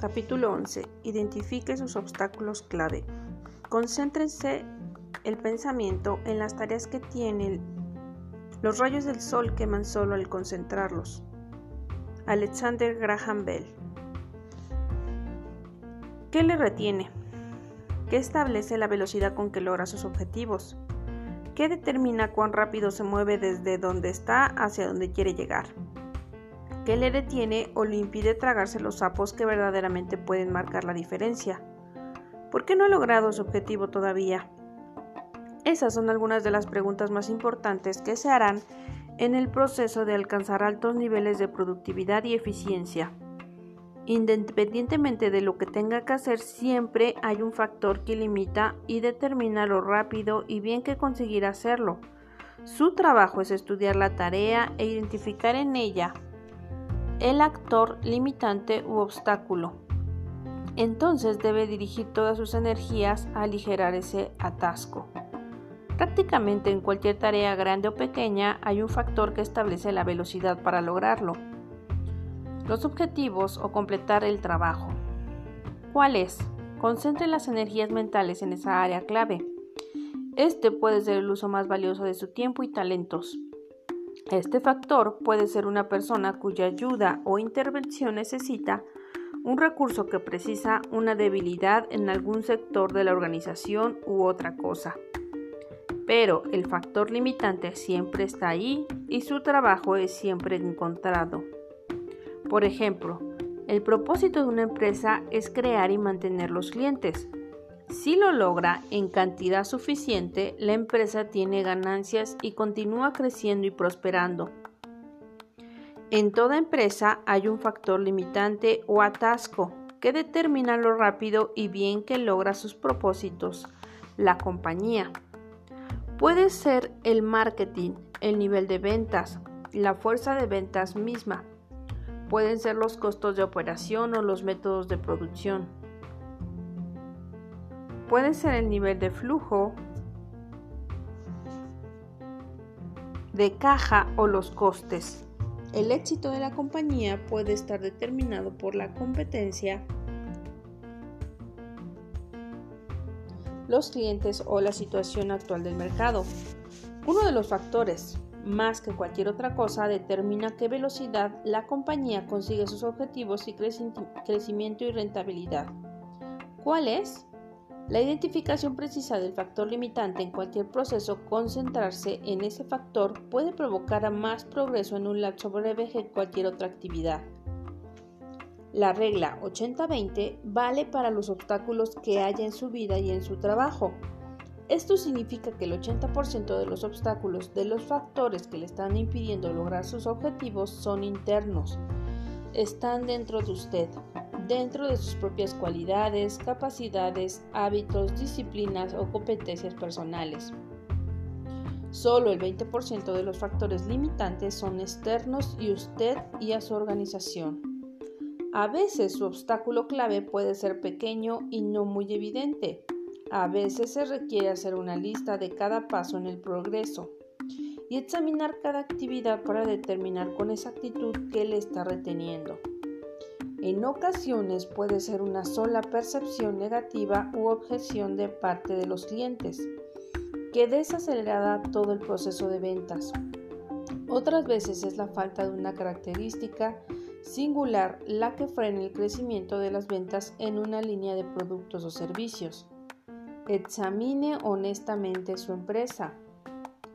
Capítulo 11. Identifique sus obstáculos clave. Concéntrense el pensamiento en las tareas que tienen. Los rayos del sol queman solo al concentrarlos. Alexander Graham Bell. ¿Qué le retiene? ¿Qué establece la velocidad con que logra sus objetivos? ¿Qué determina cuán rápido se mueve desde donde está hacia donde quiere llegar? ¿Qué le detiene o le impide tragarse los sapos que verdaderamente pueden marcar la diferencia? ¿Por qué no ha logrado su objetivo todavía? Esas son algunas de las preguntas más importantes que se harán en el proceso de alcanzar altos niveles de productividad y eficiencia. Independientemente de lo que tenga que hacer, siempre hay un factor que limita y determina lo rápido y bien que conseguirá hacerlo. Su trabajo es estudiar la tarea e identificar en ella el actor limitante u obstáculo. Entonces debe dirigir todas sus energías a aligerar ese atasco. Prácticamente en cualquier tarea grande o pequeña hay un factor que establece la velocidad para lograrlo. Los objetivos o completar el trabajo. ¿Cuál es? Concentre las energías mentales en esa área clave. Este puede ser el uso más valioso de su tiempo y talentos. Este factor puede ser una persona cuya ayuda o intervención necesita un recurso que precisa una debilidad en algún sector de la organización u otra cosa. Pero el factor limitante siempre está ahí y su trabajo es siempre encontrado. Por ejemplo, el propósito de una empresa es crear y mantener los clientes, si lo logra en cantidad suficiente, la empresa tiene ganancias y continúa creciendo y prosperando. En toda empresa hay un factor limitante o atasco que determina lo rápido y bien que logra sus propósitos la compañía. Puede ser el marketing, el nivel de ventas, la fuerza de ventas misma. Pueden ser los costos de operación o los métodos de producción puede ser el nivel de flujo de caja o los costes. El éxito de la compañía puede estar determinado por la competencia, los clientes o la situación actual del mercado. Uno de los factores, más que cualquier otra cosa, determina qué velocidad la compañía consigue sus objetivos y crecimiento y rentabilidad. ¿Cuál es? La identificación precisa del factor limitante en cualquier proceso, concentrarse en ese factor puede provocar más progreso en un lapso breve que cualquier otra actividad. La regla 80-20 vale para los obstáculos que haya en su vida y en su trabajo. Esto significa que el 80% de los obstáculos, de los factores que le están impidiendo lograr sus objetivos, son internos. Están dentro de usted, dentro de sus propias cualidades, capacidades, hábitos, disciplinas o competencias personales. Solo el 20% de los factores limitantes son externos y usted y a su organización. A veces su obstáculo clave puede ser pequeño y no muy evidente. A veces se requiere hacer una lista de cada paso en el progreso y examinar cada actividad para determinar con exactitud qué le está reteniendo. En ocasiones puede ser una sola percepción negativa u objeción de parte de los clientes, que desacelerará todo el proceso de ventas. Otras veces es la falta de una característica singular la que frena el crecimiento de las ventas en una línea de productos o servicios. Examine honestamente su empresa.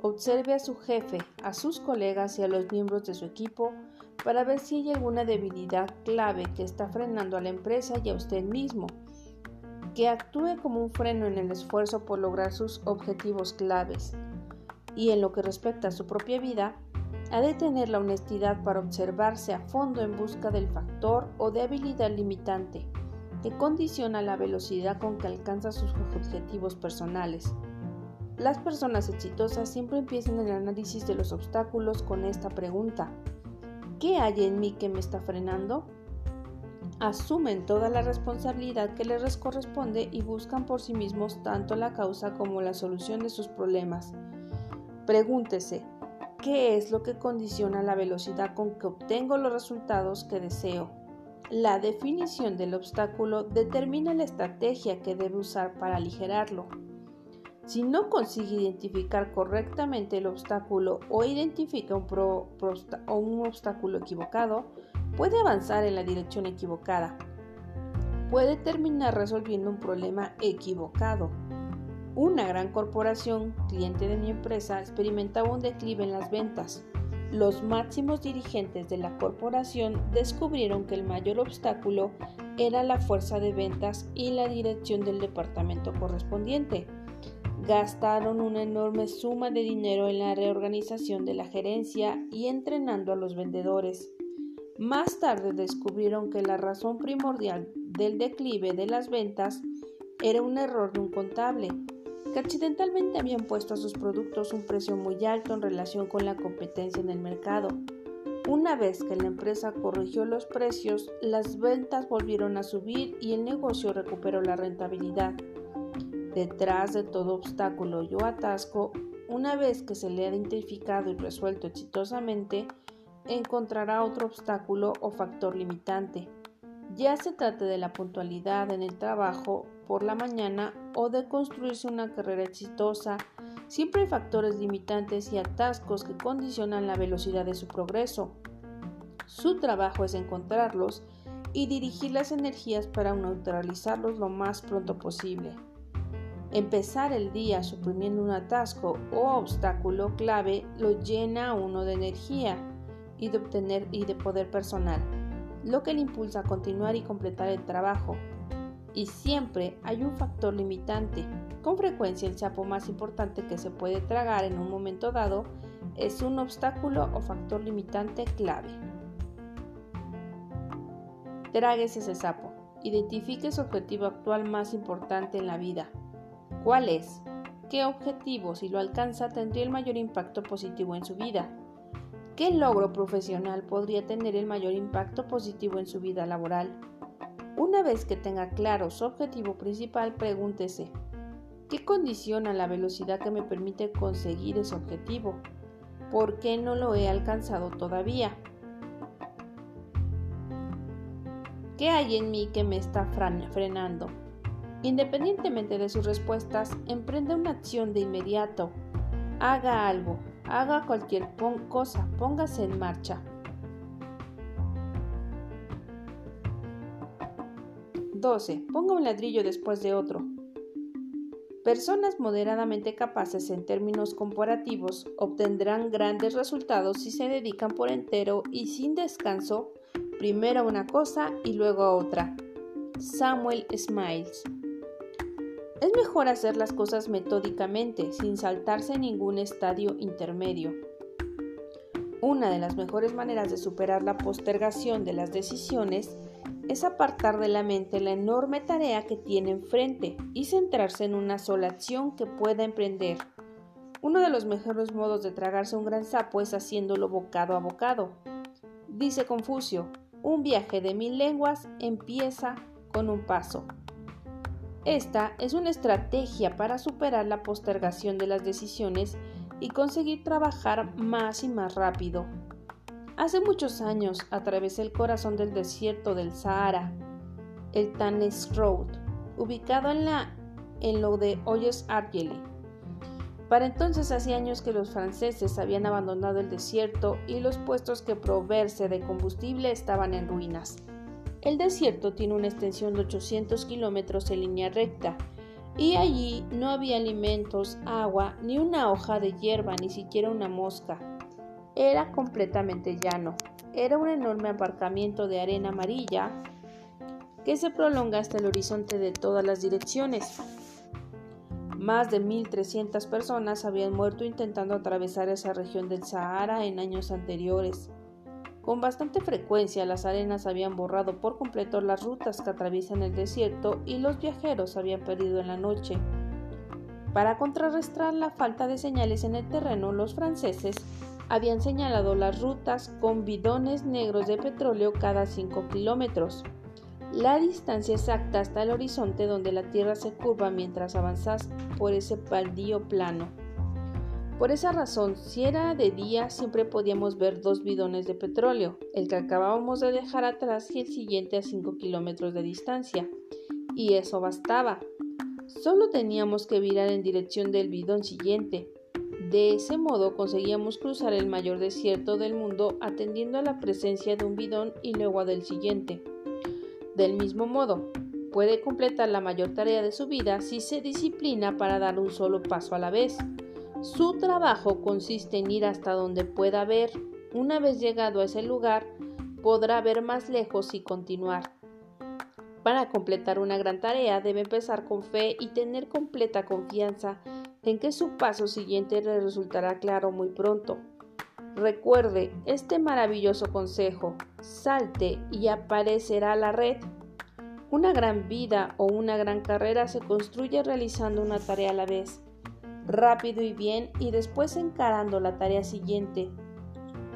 Observe a su jefe, a sus colegas y a los miembros de su equipo para ver si hay alguna debilidad clave que está frenando a la empresa y a usted mismo, que actúe como un freno en el esfuerzo por lograr sus objetivos claves. Y en lo que respecta a su propia vida, ha de tener la honestidad para observarse a fondo en busca del factor o de habilidad limitante que condiciona la velocidad con que alcanza sus objetivos personales. Las personas exitosas siempre empiezan el análisis de los obstáculos con esta pregunta. ¿Qué hay en mí que me está frenando? Asumen toda la responsabilidad que les corresponde y buscan por sí mismos tanto la causa como la solución de sus problemas. Pregúntese, ¿qué es lo que condiciona la velocidad con que obtengo los resultados que deseo? La definición del obstáculo determina la estrategia que debe usar para aligerarlo. Si no consigue identificar correctamente el obstáculo o identifica un, un obstáculo equivocado, puede avanzar en la dirección equivocada. Puede terminar resolviendo un problema equivocado. Una gran corporación, cliente de mi empresa, experimentaba un declive en las ventas. Los máximos dirigentes de la corporación descubrieron que el mayor obstáculo era la fuerza de ventas y la dirección del departamento correspondiente gastaron una enorme suma de dinero en la reorganización de la gerencia y entrenando a los vendedores. Más tarde descubrieron que la razón primordial del declive de las ventas era un error de un contable, que accidentalmente habían puesto a sus productos un precio muy alto en relación con la competencia en el mercado. Una vez que la empresa corrigió los precios, las ventas volvieron a subir y el negocio recuperó la rentabilidad. Detrás de todo obstáculo o atasco, una vez que se le ha identificado y resuelto exitosamente, encontrará otro obstáculo o factor limitante. Ya se trate de la puntualidad en el trabajo por la mañana o de construirse una carrera exitosa, siempre hay factores limitantes y atascos que condicionan la velocidad de su progreso. Su trabajo es encontrarlos y dirigir las energías para neutralizarlos lo más pronto posible. Empezar el día suprimiendo un atasco o obstáculo clave lo llena a uno de energía y de obtener y de poder personal, lo que le impulsa a continuar y completar el trabajo. Y siempre hay un factor limitante. Con frecuencia el sapo más importante que se puede tragar en un momento dado es un obstáculo o factor limitante clave. Tragues ese sapo. Identifique su objetivo actual más importante en la vida ¿Cuál es? ¿Qué objetivo, si lo alcanza, tendría el mayor impacto positivo en su vida? ¿Qué logro profesional podría tener el mayor impacto positivo en su vida laboral? Una vez que tenga claro su objetivo principal, pregúntese, ¿qué condiciona la velocidad que me permite conseguir ese objetivo? ¿Por qué no lo he alcanzado todavía? ¿Qué hay en mí que me está frenando? Independientemente de sus respuestas, emprende una acción de inmediato. Haga algo, haga cualquier cosa, póngase en marcha. 12. Ponga un ladrillo después de otro. Personas moderadamente capaces en términos comparativos obtendrán grandes resultados si se dedican por entero y sin descanso primero a una cosa y luego a otra. Samuel Smiles es mejor hacer las cosas metódicamente, sin saltarse ningún estadio intermedio. Una de las mejores maneras de superar la postergación de las decisiones es apartar de la mente la enorme tarea que tiene enfrente y centrarse en una sola acción que pueda emprender. Uno de los mejores modos de tragarse un gran sapo es haciéndolo bocado a bocado. Dice Confucio, un viaje de mil lenguas empieza con un paso. Esta es una estrategia para superar la postergación de las decisiones y conseguir trabajar más y más rápido. Hace muchos años atravesé el corazón del desierto del Sahara, el Tanis Road, ubicado en, la, en lo de Oyes Argely. Para entonces hacía años que los franceses habían abandonado el desierto y los puestos que proveerse de combustible estaban en ruinas. El desierto tiene una extensión de 800 kilómetros en línea recta y allí no había alimentos, agua, ni una hoja de hierba, ni siquiera una mosca. Era completamente llano. Era un enorme aparcamiento de arena amarilla que se prolonga hasta el horizonte de todas las direcciones. Más de 1.300 personas habían muerto intentando atravesar esa región del Sahara en años anteriores. Con bastante frecuencia las arenas habían borrado por completo las rutas que atraviesan el desierto y los viajeros habían perdido en la noche. Para contrarrestar la falta de señales en el terreno, los franceses habían señalado las rutas con bidones negros de petróleo cada 5 kilómetros. La distancia exacta hasta el horizonte donde la Tierra se curva mientras avanzas por ese baldío plano. Por esa razón, si era de día, siempre podíamos ver dos bidones de petróleo, el que acabábamos de dejar atrás y el siguiente a 5 kilómetros de distancia. Y eso bastaba. Solo teníamos que virar en dirección del bidón siguiente. De ese modo conseguíamos cruzar el mayor desierto del mundo atendiendo a la presencia de un bidón y luego del siguiente. Del mismo modo, puede completar la mayor tarea de su vida si se disciplina para dar un solo paso a la vez. Su trabajo consiste en ir hasta donde pueda ver. Una vez llegado a ese lugar, podrá ver más lejos y continuar. Para completar una gran tarea debe empezar con fe y tener completa confianza en que su paso siguiente le resultará claro muy pronto. Recuerde este maravilloso consejo, salte y aparecerá la red. Una gran vida o una gran carrera se construye realizando una tarea a la vez rápido y bien y después encarando la tarea siguiente.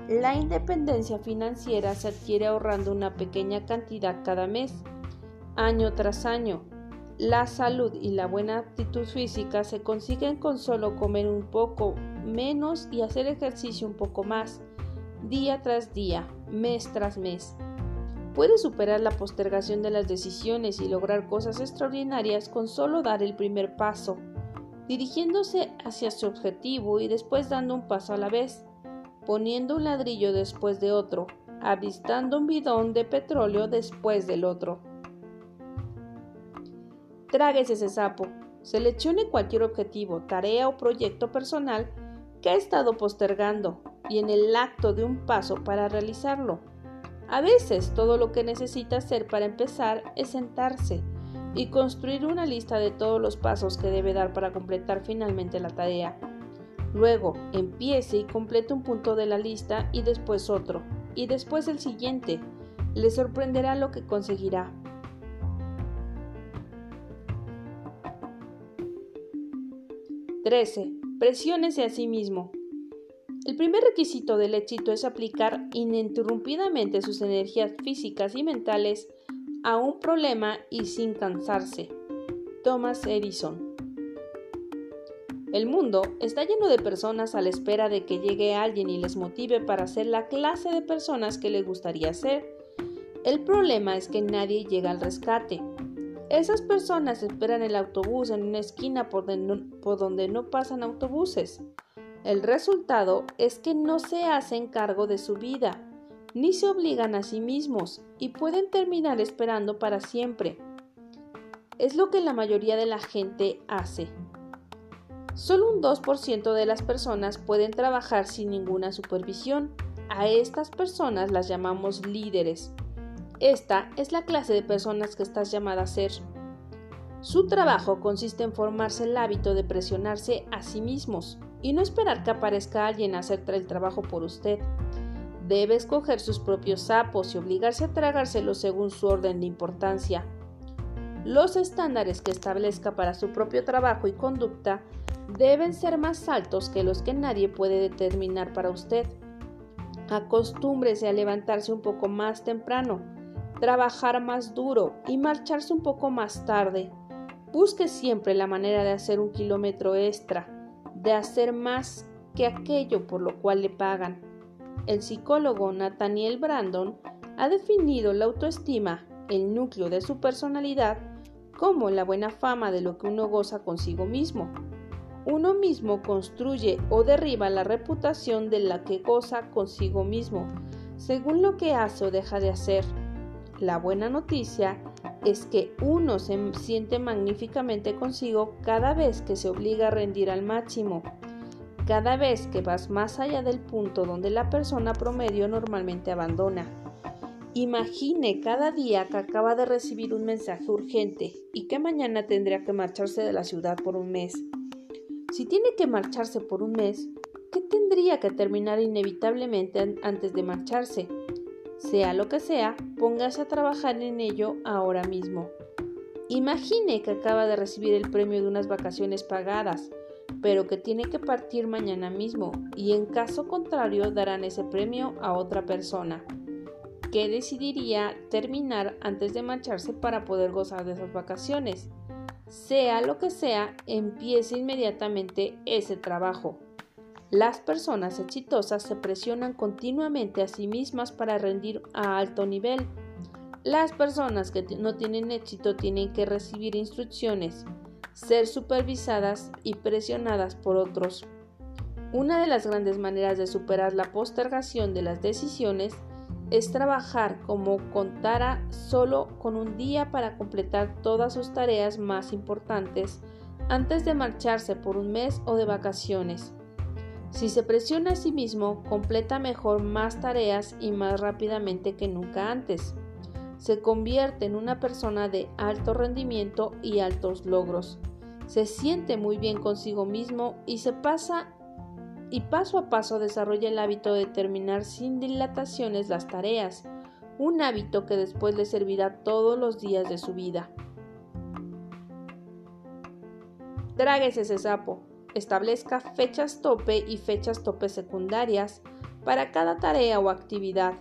La independencia financiera se adquiere ahorrando una pequeña cantidad cada mes, año tras año. La salud y la buena actitud física se consiguen con solo comer un poco menos y hacer ejercicio un poco más, día tras día, mes tras mes. Puede superar la postergación de las decisiones y lograr cosas extraordinarias con solo dar el primer paso dirigiéndose hacia su objetivo y después dando un paso a la vez, poniendo un ladrillo después de otro, avistando un bidón de petróleo después del otro. Tráguese ese sapo. Seleccione cualquier objetivo, tarea o proyecto personal que ha estado postergando y en el acto de un paso para realizarlo. A veces todo lo que necesita hacer para empezar es sentarse, y construir una lista de todos los pasos que debe dar para completar finalmente la tarea. Luego, empiece y complete un punto de la lista y después otro, y después el siguiente. Le sorprenderá lo que conseguirá. —13. Presiónese a sí mismo. El primer requisito del éxito es aplicar ininterrumpidamente sus energías físicas y mentales a un problema y sin cansarse. Thomas Edison. El mundo está lleno de personas a la espera de que llegue alguien y les motive para ser la clase de personas que les gustaría ser. El problema es que nadie llega al rescate. Esas personas esperan el autobús en una esquina por, donde no pasan autobuses. El resultado es que no se hacen cargo de su vida ni se obligan a sí mismos y pueden terminar esperando para siempre. Es lo que la mayoría de la gente hace. Solo un 2% de las personas pueden trabajar sin ninguna supervisión. A estas personas las llamamos líderes. Esta es la clase de personas que estás llamada a ser. Su trabajo consiste en formarse el hábito de presionarse a sí mismos y no esperar que aparezca alguien a hacer el trabajo por usted. Debe escoger sus propios sapos y obligarse a tragárselos según su orden de importancia. Los estándares que establezca para su propio trabajo y conducta deben ser más altos que los que nadie puede determinar para usted. Acostúmbrese a levantarse un poco más temprano, trabajar más duro y marcharse un poco más tarde. Busque siempre la manera de hacer un kilómetro extra, de hacer más que aquello por lo cual le pagan. El psicólogo Nathaniel Brandon ha definido la autoestima, el núcleo de su personalidad, como la buena fama de lo que uno goza consigo mismo. Uno mismo construye o derriba la reputación de la que goza consigo mismo, según lo que hace o deja de hacer. La buena noticia es que uno se siente magníficamente consigo cada vez que se obliga a rendir al máximo cada vez que vas más allá del punto donde la persona promedio normalmente abandona. Imagine cada día que acaba de recibir un mensaje urgente y que mañana tendría que marcharse de la ciudad por un mes. Si tiene que marcharse por un mes, ¿qué tendría que terminar inevitablemente antes de marcharse? Sea lo que sea, póngase a trabajar en ello ahora mismo. Imagine que acaba de recibir el premio de unas vacaciones pagadas pero que tiene que partir mañana mismo y en caso contrario darán ese premio a otra persona que decidiría terminar antes de marcharse para poder gozar de esas vacaciones. Sea lo que sea, empiece inmediatamente ese trabajo. Las personas exitosas se presionan continuamente a sí mismas para rendir a alto nivel. Las personas que no tienen éxito tienen que recibir instrucciones, ser supervisadas y presionadas por otros. Una de las grandes maneras de superar la postergación de las decisiones es trabajar como contara solo con un día para completar todas sus tareas más importantes antes de marcharse por un mes o de vacaciones. Si se presiona a sí mismo, completa mejor más tareas y más rápidamente que nunca antes. Se convierte en una persona de alto rendimiento y altos logros. Se siente muy bien consigo mismo y se pasa y paso a paso desarrolla el hábito de terminar sin dilataciones las tareas, un hábito que después le servirá todos los días de su vida. Tráguese ese sapo establezca fechas tope y fechas tope secundarias para cada tarea o actividad.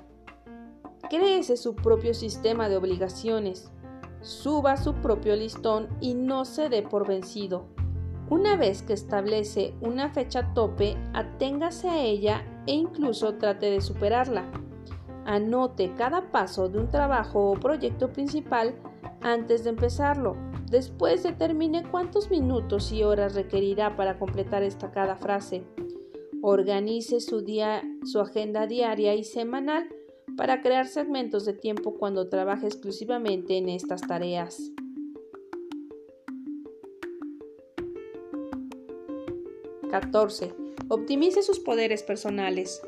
Créese su propio sistema de obligaciones. Suba su propio listón y no se dé por vencido. Una vez que establece una fecha tope, aténgase a ella e incluso trate de superarla. Anote cada paso de un trabajo o proyecto principal antes de empezarlo Después determine cuántos minutos y horas requerirá para completar esta cada frase. Organice su, día, su agenda diaria y semanal para crear segmentos de tiempo cuando trabaje exclusivamente en estas tareas. (14) Optimice sus poderes personales.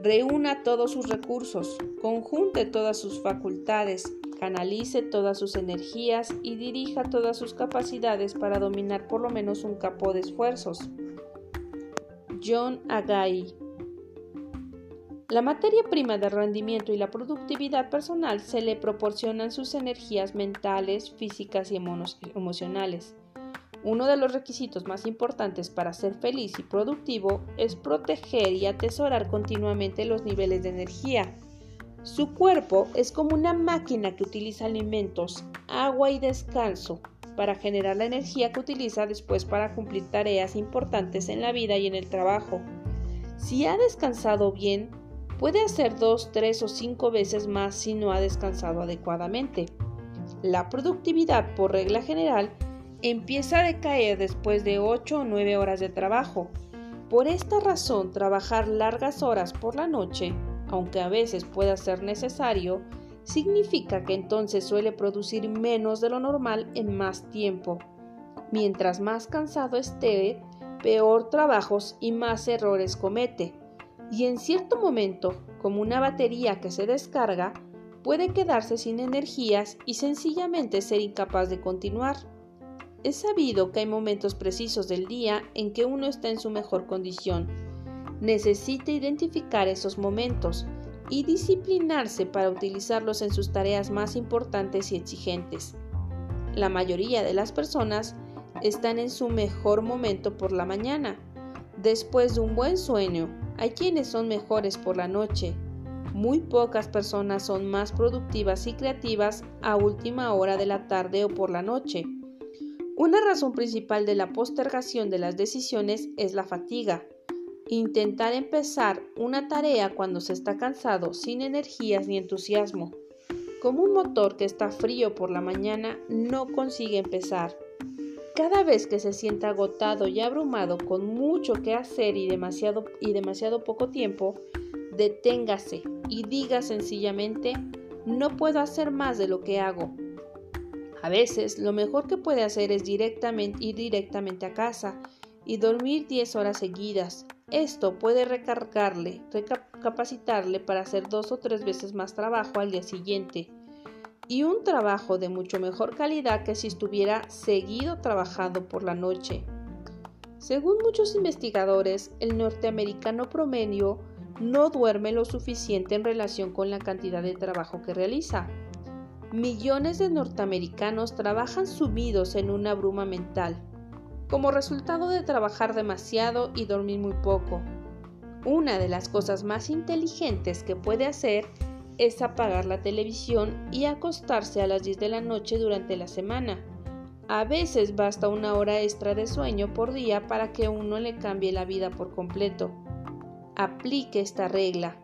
Reúna todos sus recursos, conjunte todas sus facultades, canalice todas sus energías y dirija todas sus capacidades para dominar por lo menos un campo de esfuerzos. John Agai La materia prima de rendimiento y la productividad personal se le proporcionan sus energías mentales, físicas y emocionales. Uno de los requisitos más importantes para ser feliz y productivo es proteger y atesorar continuamente los niveles de energía su cuerpo es como una máquina que utiliza alimentos, agua y descanso para generar la energía que utiliza después para cumplir tareas importantes en la vida y en el trabajo. Si ha descansado bien, puede hacer dos, tres o cinco veces más si no ha descansado adecuadamente. La productividad, por regla general, empieza a decaer después de 8 o 9 horas de trabajo. Por esta razón, trabajar largas horas por la noche aunque a veces pueda ser necesario, significa que entonces suele producir menos de lo normal en más tiempo. Mientras más cansado esté, peor trabajos y más errores comete. Y en cierto momento, como una batería que se descarga, puede quedarse sin energías y sencillamente ser incapaz de continuar. Es sabido que hay momentos precisos del día en que uno está en su mejor condición, necesita identificar esos momentos y disciplinarse para utilizarlos en sus tareas más importantes y exigentes. La mayoría de las personas están en su mejor momento por la mañana, después de un buen sueño. Hay quienes son mejores por la noche. Muy pocas personas son más productivas y creativas a última hora de la tarde o por la noche. Una razón principal de la postergación de las decisiones es la fatiga. Intentar empezar una tarea cuando se está cansado, sin energías ni entusiasmo. Como un motor que está frío por la mañana no consigue empezar. Cada vez que se sienta agotado y abrumado con mucho que hacer y demasiado, y demasiado poco tiempo, deténgase y diga sencillamente, no puedo hacer más de lo que hago. A veces lo mejor que puede hacer es directamente, ir directamente a casa y dormir 10 horas seguidas, esto puede recargarle, recapacitarle para hacer dos o tres veces más trabajo al día siguiente y un trabajo de mucho mejor calidad que si estuviera seguido trabajando por la noche. Según muchos investigadores, el norteamericano promedio no duerme lo suficiente en relación con la cantidad de trabajo que realiza. Millones de norteamericanos trabajan sumidos en una bruma mental como resultado de trabajar demasiado y dormir muy poco. Una de las cosas más inteligentes que puede hacer es apagar la televisión y acostarse a las 10 de la noche durante la semana. A veces basta una hora extra de sueño por día para que uno le cambie la vida por completo. Aplique esta regla.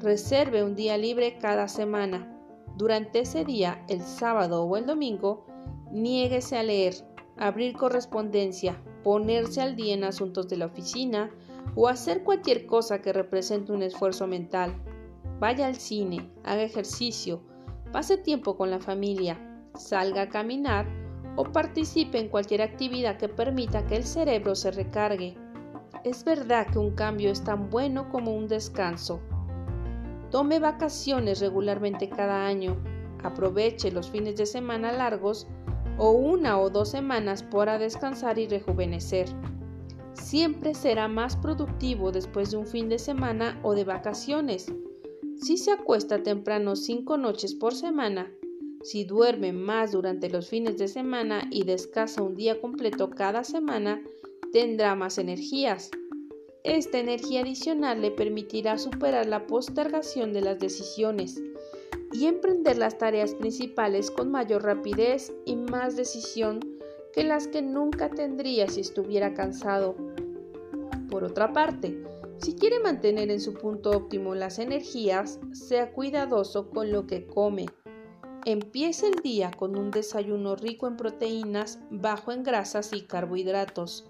Reserve un día libre cada semana. Durante ese día, el sábado o el domingo, niéguese a leer, abrir correspondencia, ponerse al día en asuntos de la oficina o hacer cualquier cosa que represente un esfuerzo mental. Vaya al cine, haga ejercicio, pase tiempo con la familia, salga a caminar o participe en cualquier actividad que permita que el cerebro se recargue. Es verdad que un cambio es tan bueno como un descanso. Tome vacaciones regularmente cada año, aproveche los fines de semana largos o una o dos semanas para descansar y rejuvenecer. Siempre será más productivo después de un fin de semana o de vacaciones. Si se acuesta temprano cinco noches por semana, si duerme más durante los fines de semana y descansa un día completo cada semana, tendrá más energías. Esta energía adicional le permitirá superar la postergación de las decisiones y emprender las tareas principales con mayor rapidez y más decisión que las que nunca tendría si estuviera cansado. Por otra parte, si quiere mantener en su punto óptimo las energías, sea cuidadoso con lo que come. Empiece el día con un desayuno rico en proteínas, bajo en grasas y carbohidratos,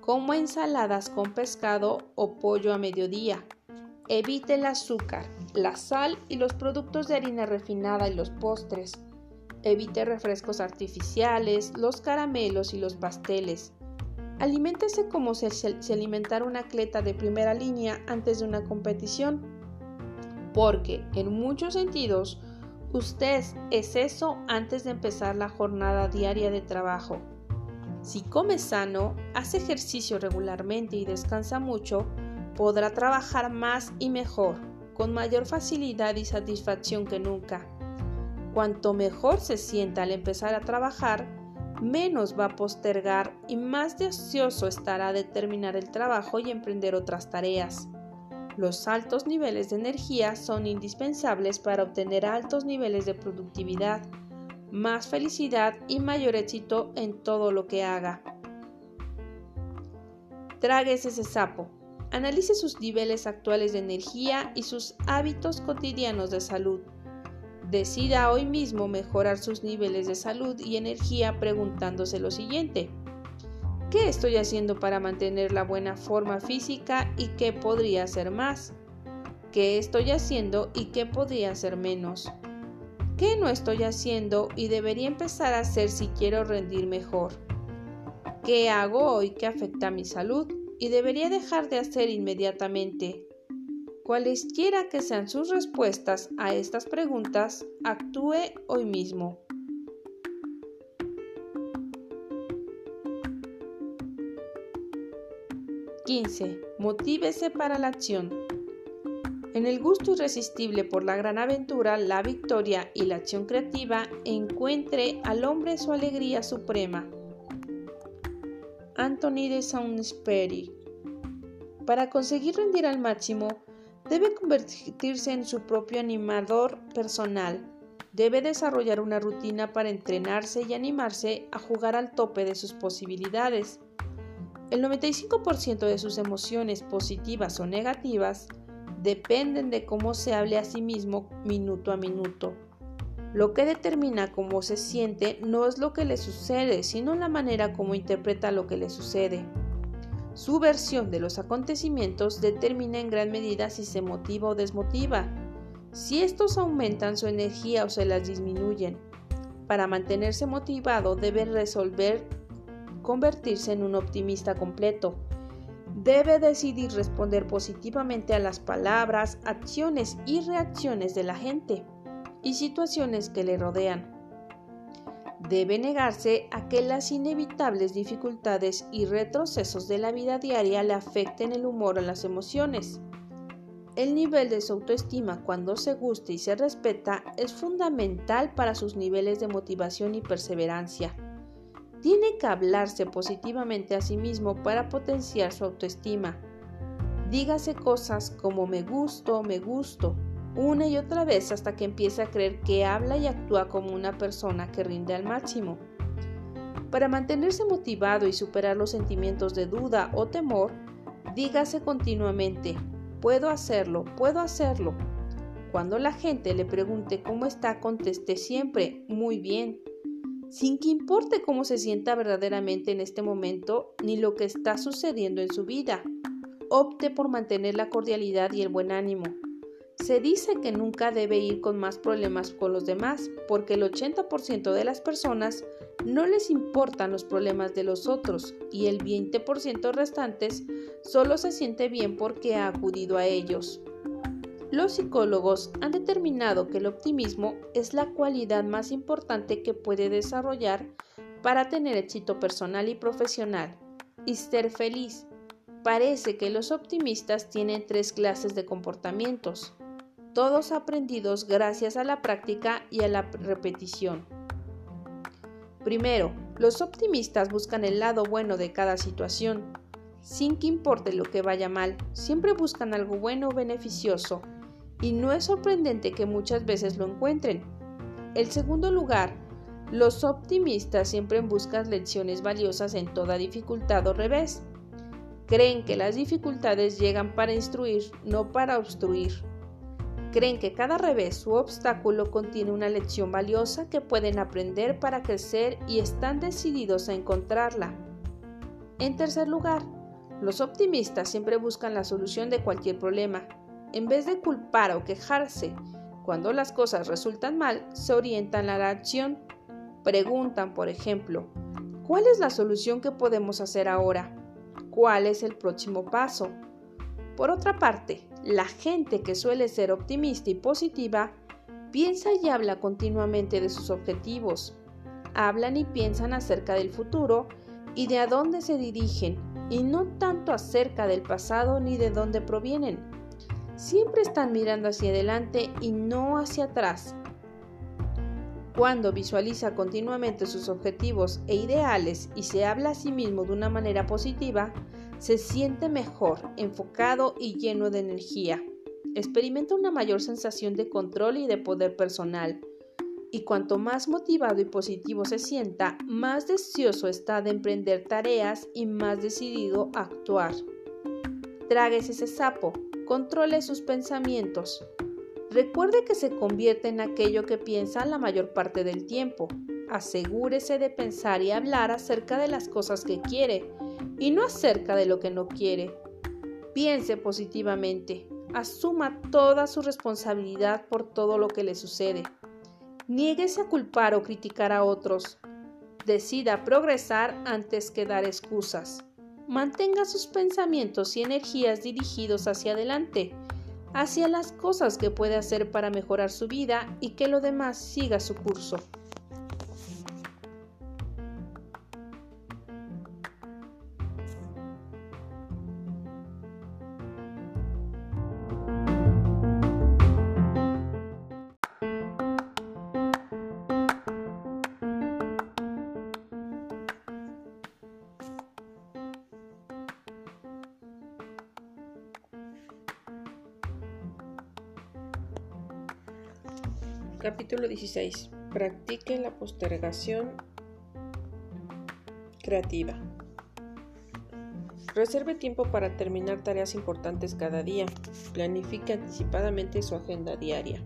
como ensaladas con pescado o pollo a mediodía. Evite el azúcar, la sal y los productos de harina refinada y los postres. Evite refrescos artificiales, los caramelos y los pasteles. Aliméntese como si se alimentara un atleta de primera línea antes de una competición, porque en muchos sentidos usted es eso antes de empezar la jornada diaria de trabajo. Si come sano, hace ejercicio regularmente y descansa mucho, podrá trabajar más y mejor, con mayor facilidad y satisfacción que nunca. Cuanto mejor se sienta al empezar a trabajar, menos va a postergar y más deseoso estará de terminar el trabajo y emprender otras tareas. Los altos niveles de energía son indispensables para obtener altos niveles de productividad, más felicidad y mayor éxito en todo lo que haga. Tragues ese sapo. Analice sus niveles actuales de energía y sus hábitos cotidianos de salud. Decida hoy mismo mejorar sus niveles de salud y energía preguntándose lo siguiente. ¿Qué estoy haciendo para mantener la buena forma física y qué podría hacer más? ¿Qué estoy haciendo y qué podría hacer menos? ¿Qué no estoy haciendo y debería empezar a hacer si quiero rendir mejor? ¿Qué hago hoy que afecta a mi salud y debería dejar de hacer inmediatamente? Cualesquiera que sean sus respuestas a estas preguntas, actúe hoy mismo. (15) Motívese para la acción. En el gusto irresistible por la gran aventura, la victoria y la acción creativa, encuentre al hombre su alegría suprema. Anthony de Saint-Exupéry. Para conseguir rendir al máximo, Debe convertirse en su propio animador personal. Debe desarrollar una rutina para entrenarse y animarse a jugar al tope de sus posibilidades. El 95% de sus emociones positivas o negativas dependen de cómo se hable a sí mismo minuto a minuto. Lo que determina cómo se siente no es lo que le sucede, sino la manera como interpreta lo que le sucede. Su versión de los acontecimientos determina en gran medida si se motiva o desmotiva, si estos aumentan su energía o se las disminuyen. Para mantenerse motivado debe resolver convertirse en un optimista completo. Debe decidir responder positivamente a las palabras, acciones y reacciones de la gente y situaciones que le rodean debe negarse a que las inevitables dificultades y retrocesos de la vida diaria le afecten el humor o las emociones. El nivel de su autoestima cuando se gusta y se respeta es fundamental para sus niveles de motivación y perseverancia. Tiene que hablarse positivamente a sí mismo para potenciar su autoestima. Dígase cosas como me gusto, me gusto, una y otra vez hasta que empiece a creer que habla y actúa como una persona que rinde al máximo. Para mantenerse motivado y superar los sentimientos de duda o temor, dígase continuamente, puedo hacerlo, puedo hacerlo. Cuando la gente le pregunte cómo está, conteste siempre, muy bien, sin que importe cómo se sienta verdaderamente en este momento ni lo que está sucediendo en su vida. Opte por mantener la cordialidad y el buen ánimo. Se dice que nunca debe ir con más problemas con los demás, porque el 80% de las personas no les importan los problemas de los otros y el 20% restantes solo se siente bien porque ha acudido a ellos. Los psicólogos han determinado que el optimismo es la cualidad más importante que puede desarrollar para tener éxito personal y profesional y ser feliz. Parece que los optimistas tienen tres clases de comportamientos, todos aprendidos gracias a la práctica y a la repetición. Primero, los optimistas buscan el lado bueno de cada situación, sin que importe lo que vaya mal, siempre buscan algo bueno o beneficioso y no es sorprendente que muchas veces lo encuentren. El segundo lugar, los optimistas siempre buscan lecciones valiosas en toda dificultad o revés. Creen que las dificultades llegan para instruir, no para obstruir. Creen que cada revés u obstáculo contiene una lección valiosa que pueden aprender para crecer y están decididos a encontrarla. En tercer lugar, los optimistas siempre buscan la solución de cualquier problema, en vez de culpar o quejarse, cuando las cosas resultan mal, se orientan a la acción. Preguntan, por ejemplo, ¿cuál es la solución que podemos hacer ahora? ¿Cuál es el próximo paso? Por otra parte, la gente que suele ser optimista y positiva piensa y habla continuamente de sus objetivos. Hablan y piensan acerca del futuro y de a dónde se dirigen, y no tanto acerca del pasado ni de dónde provienen siempre están mirando hacia adelante y no hacia atrás. Cuando visualiza continuamente sus objetivos e ideales y se habla a sí mismo de una manera positiva, se siente mejor, enfocado y lleno de energía. Experimenta una mayor sensación de control y de poder personal. Y cuanto más motivado y positivo se sienta, más deseoso está de emprender tareas y más decidido a actuar. Tragues ese sapo, Controle sus pensamientos. Recuerde que se convierte en aquello que piensa la mayor parte del tiempo. Asegúrese de pensar y hablar acerca de las cosas que quiere y no acerca de lo que no quiere. Piense positivamente. Asuma toda su responsabilidad por todo lo que le sucede. Niéguese a culpar o criticar a otros. Decida progresar antes que dar excusas. Mantenga sus pensamientos y energías dirigidos hacia adelante, hacia las cosas que puede hacer para mejorar su vida y que lo demás siga su curso. Capítulo 16. Practique la postergación creativa. Reserve tiempo para terminar tareas importantes cada día. Planifique anticipadamente su agenda diaria.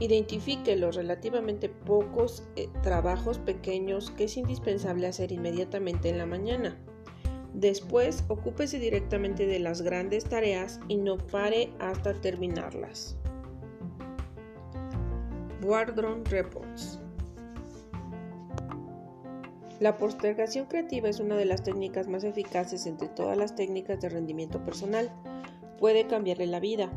Identifique los relativamente pocos eh, trabajos pequeños que es indispensable hacer inmediatamente en la mañana. Después, ocúpese directamente de las grandes tareas y no pare hasta terminarlas. Wardron Reports. La postergación creativa es una de las técnicas más eficaces entre todas las técnicas de rendimiento personal. Puede cambiarle la vida.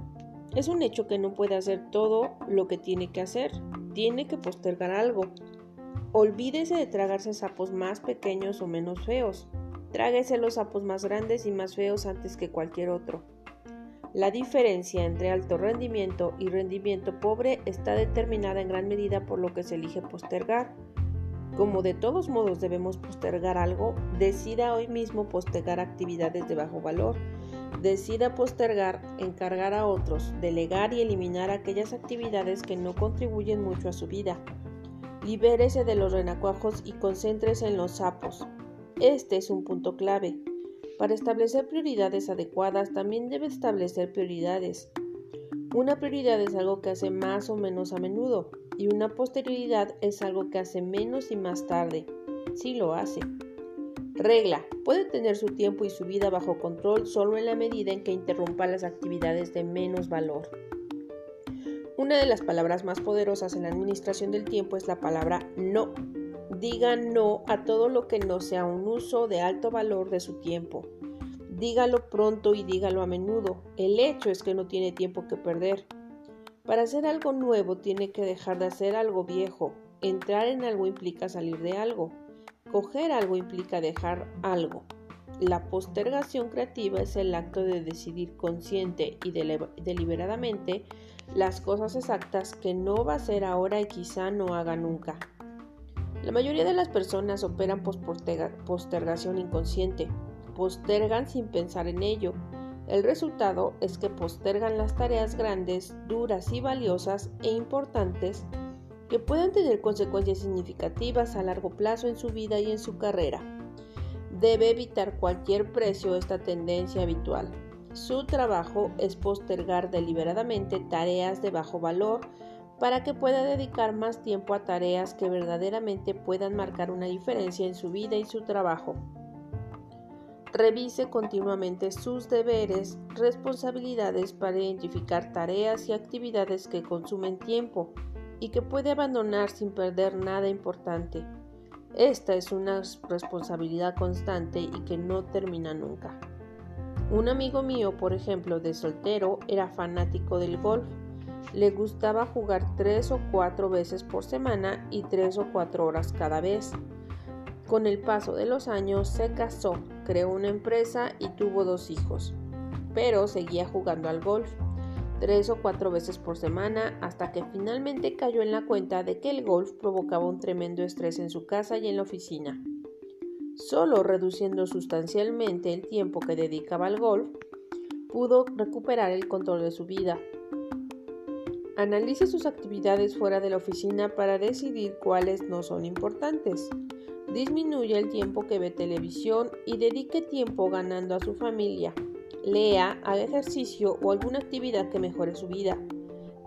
Es un hecho que no puede hacer todo lo que tiene que hacer. Tiene que postergar algo. Olvídese de tragarse sapos más pequeños o menos feos. Tráguese los sapos más grandes y más feos antes que cualquier otro. La diferencia entre alto rendimiento y rendimiento pobre está determinada en gran medida por lo que se elige postergar. Como de todos modos debemos postergar algo, decida hoy mismo postergar actividades de bajo valor. Decida postergar, encargar a otros, delegar y eliminar aquellas actividades que no contribuyen mucho a su vida. Libérese de los renacuajos y concéntrese en los sapos. Este es un punto clave. Para establecer prioridades adecuadas también debe establecer prioridades. Una prioridad es algo que hace más o menos a menudo y una posterioridad es algo que hace menos y más tarde. Sí lo hace. Regla. Puede tener su tiempo y su vida bajo control solo en la medida en que interrumpa las actividades de menos valor. Una de las palabras más poderosas en la administración del tiempo es la palabra no. Diga no a todo lo que no sea un uso de alto valor de su tiempo. Dígalo pronto y dígalo a menudo. El hecho es que no tiene tiempo que perder. Para hacer algo nuevo tiene que dejar de hacer algo viejo. Entrar en algo implica salir de algo. Coger algo implica dejar algo. La postergación creativa es el acto de decidir consciente y deliberadamente las cosas exactas que no va a hacer ahora y quizá no haga nunca. La mayoría de las personas operan postergación inconsciente postergan sin pensar en ello. El resultado es que postergan las tareas grandes, duras y valiosas e importantes que puedan tener consecuencias significativas a largo plazo en su vida y en su carrera. Debe evitar cualquier precio esta tendencia habitual. Su trabajo es postergar deliberadamente tareas de bajo valor para que pueda dedicar más tiempo a tareas que verdaderamente puedan marcar una diferencia en su vida y su trabajo. Revise continuamente sus deberes, responsabilidades para identificar tareas y actividades que consumen tiempo y que puede abandonar sin perder nada importante. Esta es una responsabilidad constante y que no termina nunca. Un amigo mío, por ejemplo, de soltero, era fanático del golf. Le gustaba jugar tres o cuatro veces por semana y tres o cuatro horas cada vez. Con el paso de los años se casó, creó una empresa y tuvo dos hijos, pero seguía jugando al golf tres o cuatro veces por semana hasta que finalmente cayó en la cuenta de que el golf provocaba un tremendo estrés en su casa y en la oficina. Solo reduciendo sustancialmente el tiempo que dedicaba al golf, pudo recuperar el control de su vida. Analice sus actividades fuera de la oficina para decidir cuáles no son importantes. Disminuya el tiempo que ve televisión y dedique tiempo ganando a su familia. Lea, haga ejercicio o alguna actividad que mejore su vida.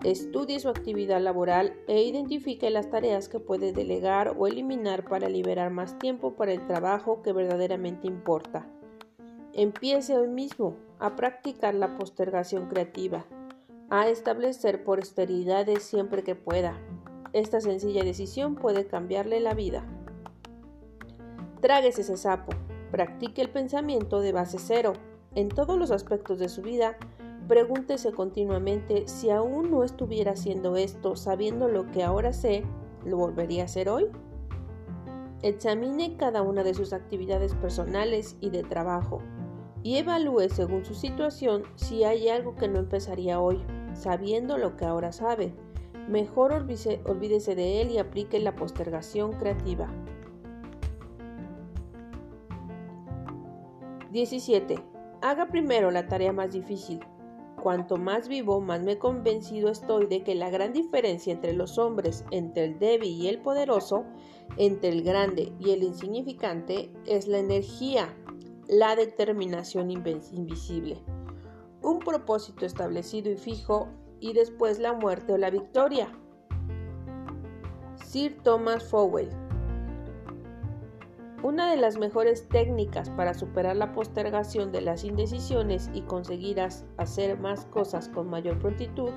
Estudie su actividad laboral e identifique las tareas que puede delegar o eliminar para liberar más tiempo para el trabajo que verdaderamente importa. Empiece hoy mismo a practicar la postergación creativa, a establecer posterioridades siempre que pueda. Esta sencilla decisión puede cambiarle la vida. Tráguese ese sapo. Practique el pensamiento de base cero. En todos los aspectos de su vida, pregúntese continuamente si aún no estuviera haciendo esto sabiendo lo que ahora sé, ¿lo volvería a hacer hoy? Examine cada una de sus actividades personales y de trabajo y evalúe según su situación si hay algo que no empezaría hoy, sabiendo lo que ahora sabe. Mejor olvídese, de él y aplique la postergación creativa. 17. Haga primero la tarea más difícil. Cuanto más vivo, más me convencido estoy de que la gran diferencia entre los hombres, entre el débil y el poderoso, entre el grande y el insignificante, es la energía, la determinación invisible, un propósito establecido y fijo y después la muerte o la victoria. Sir Thomas Fowell una de las mejores técnicas para superar la postergación de las indecisiones y conseguir hacer más cosas con mayor prontitud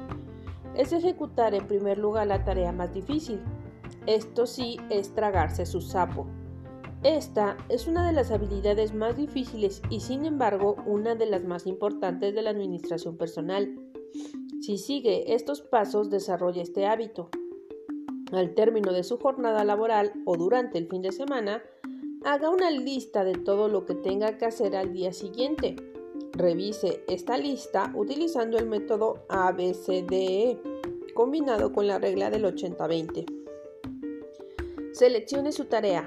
es ejecutar en primer lugar la tarea más difícil. Esto sí es tragarse su sapo. Esta es una de las habilidades más difíciles y sin embargo una de las más importantes de la administración personal. Si sigue estos pasos desarrolla este hábito. Al término de su jornada laboral o durante el fin de semana, Haga una lista de todo lo que tenga que hacer al día siguiente. Revise esta lista utilizando el método ABCDE combinado con la regla del 80-20. Seleccione su tarea.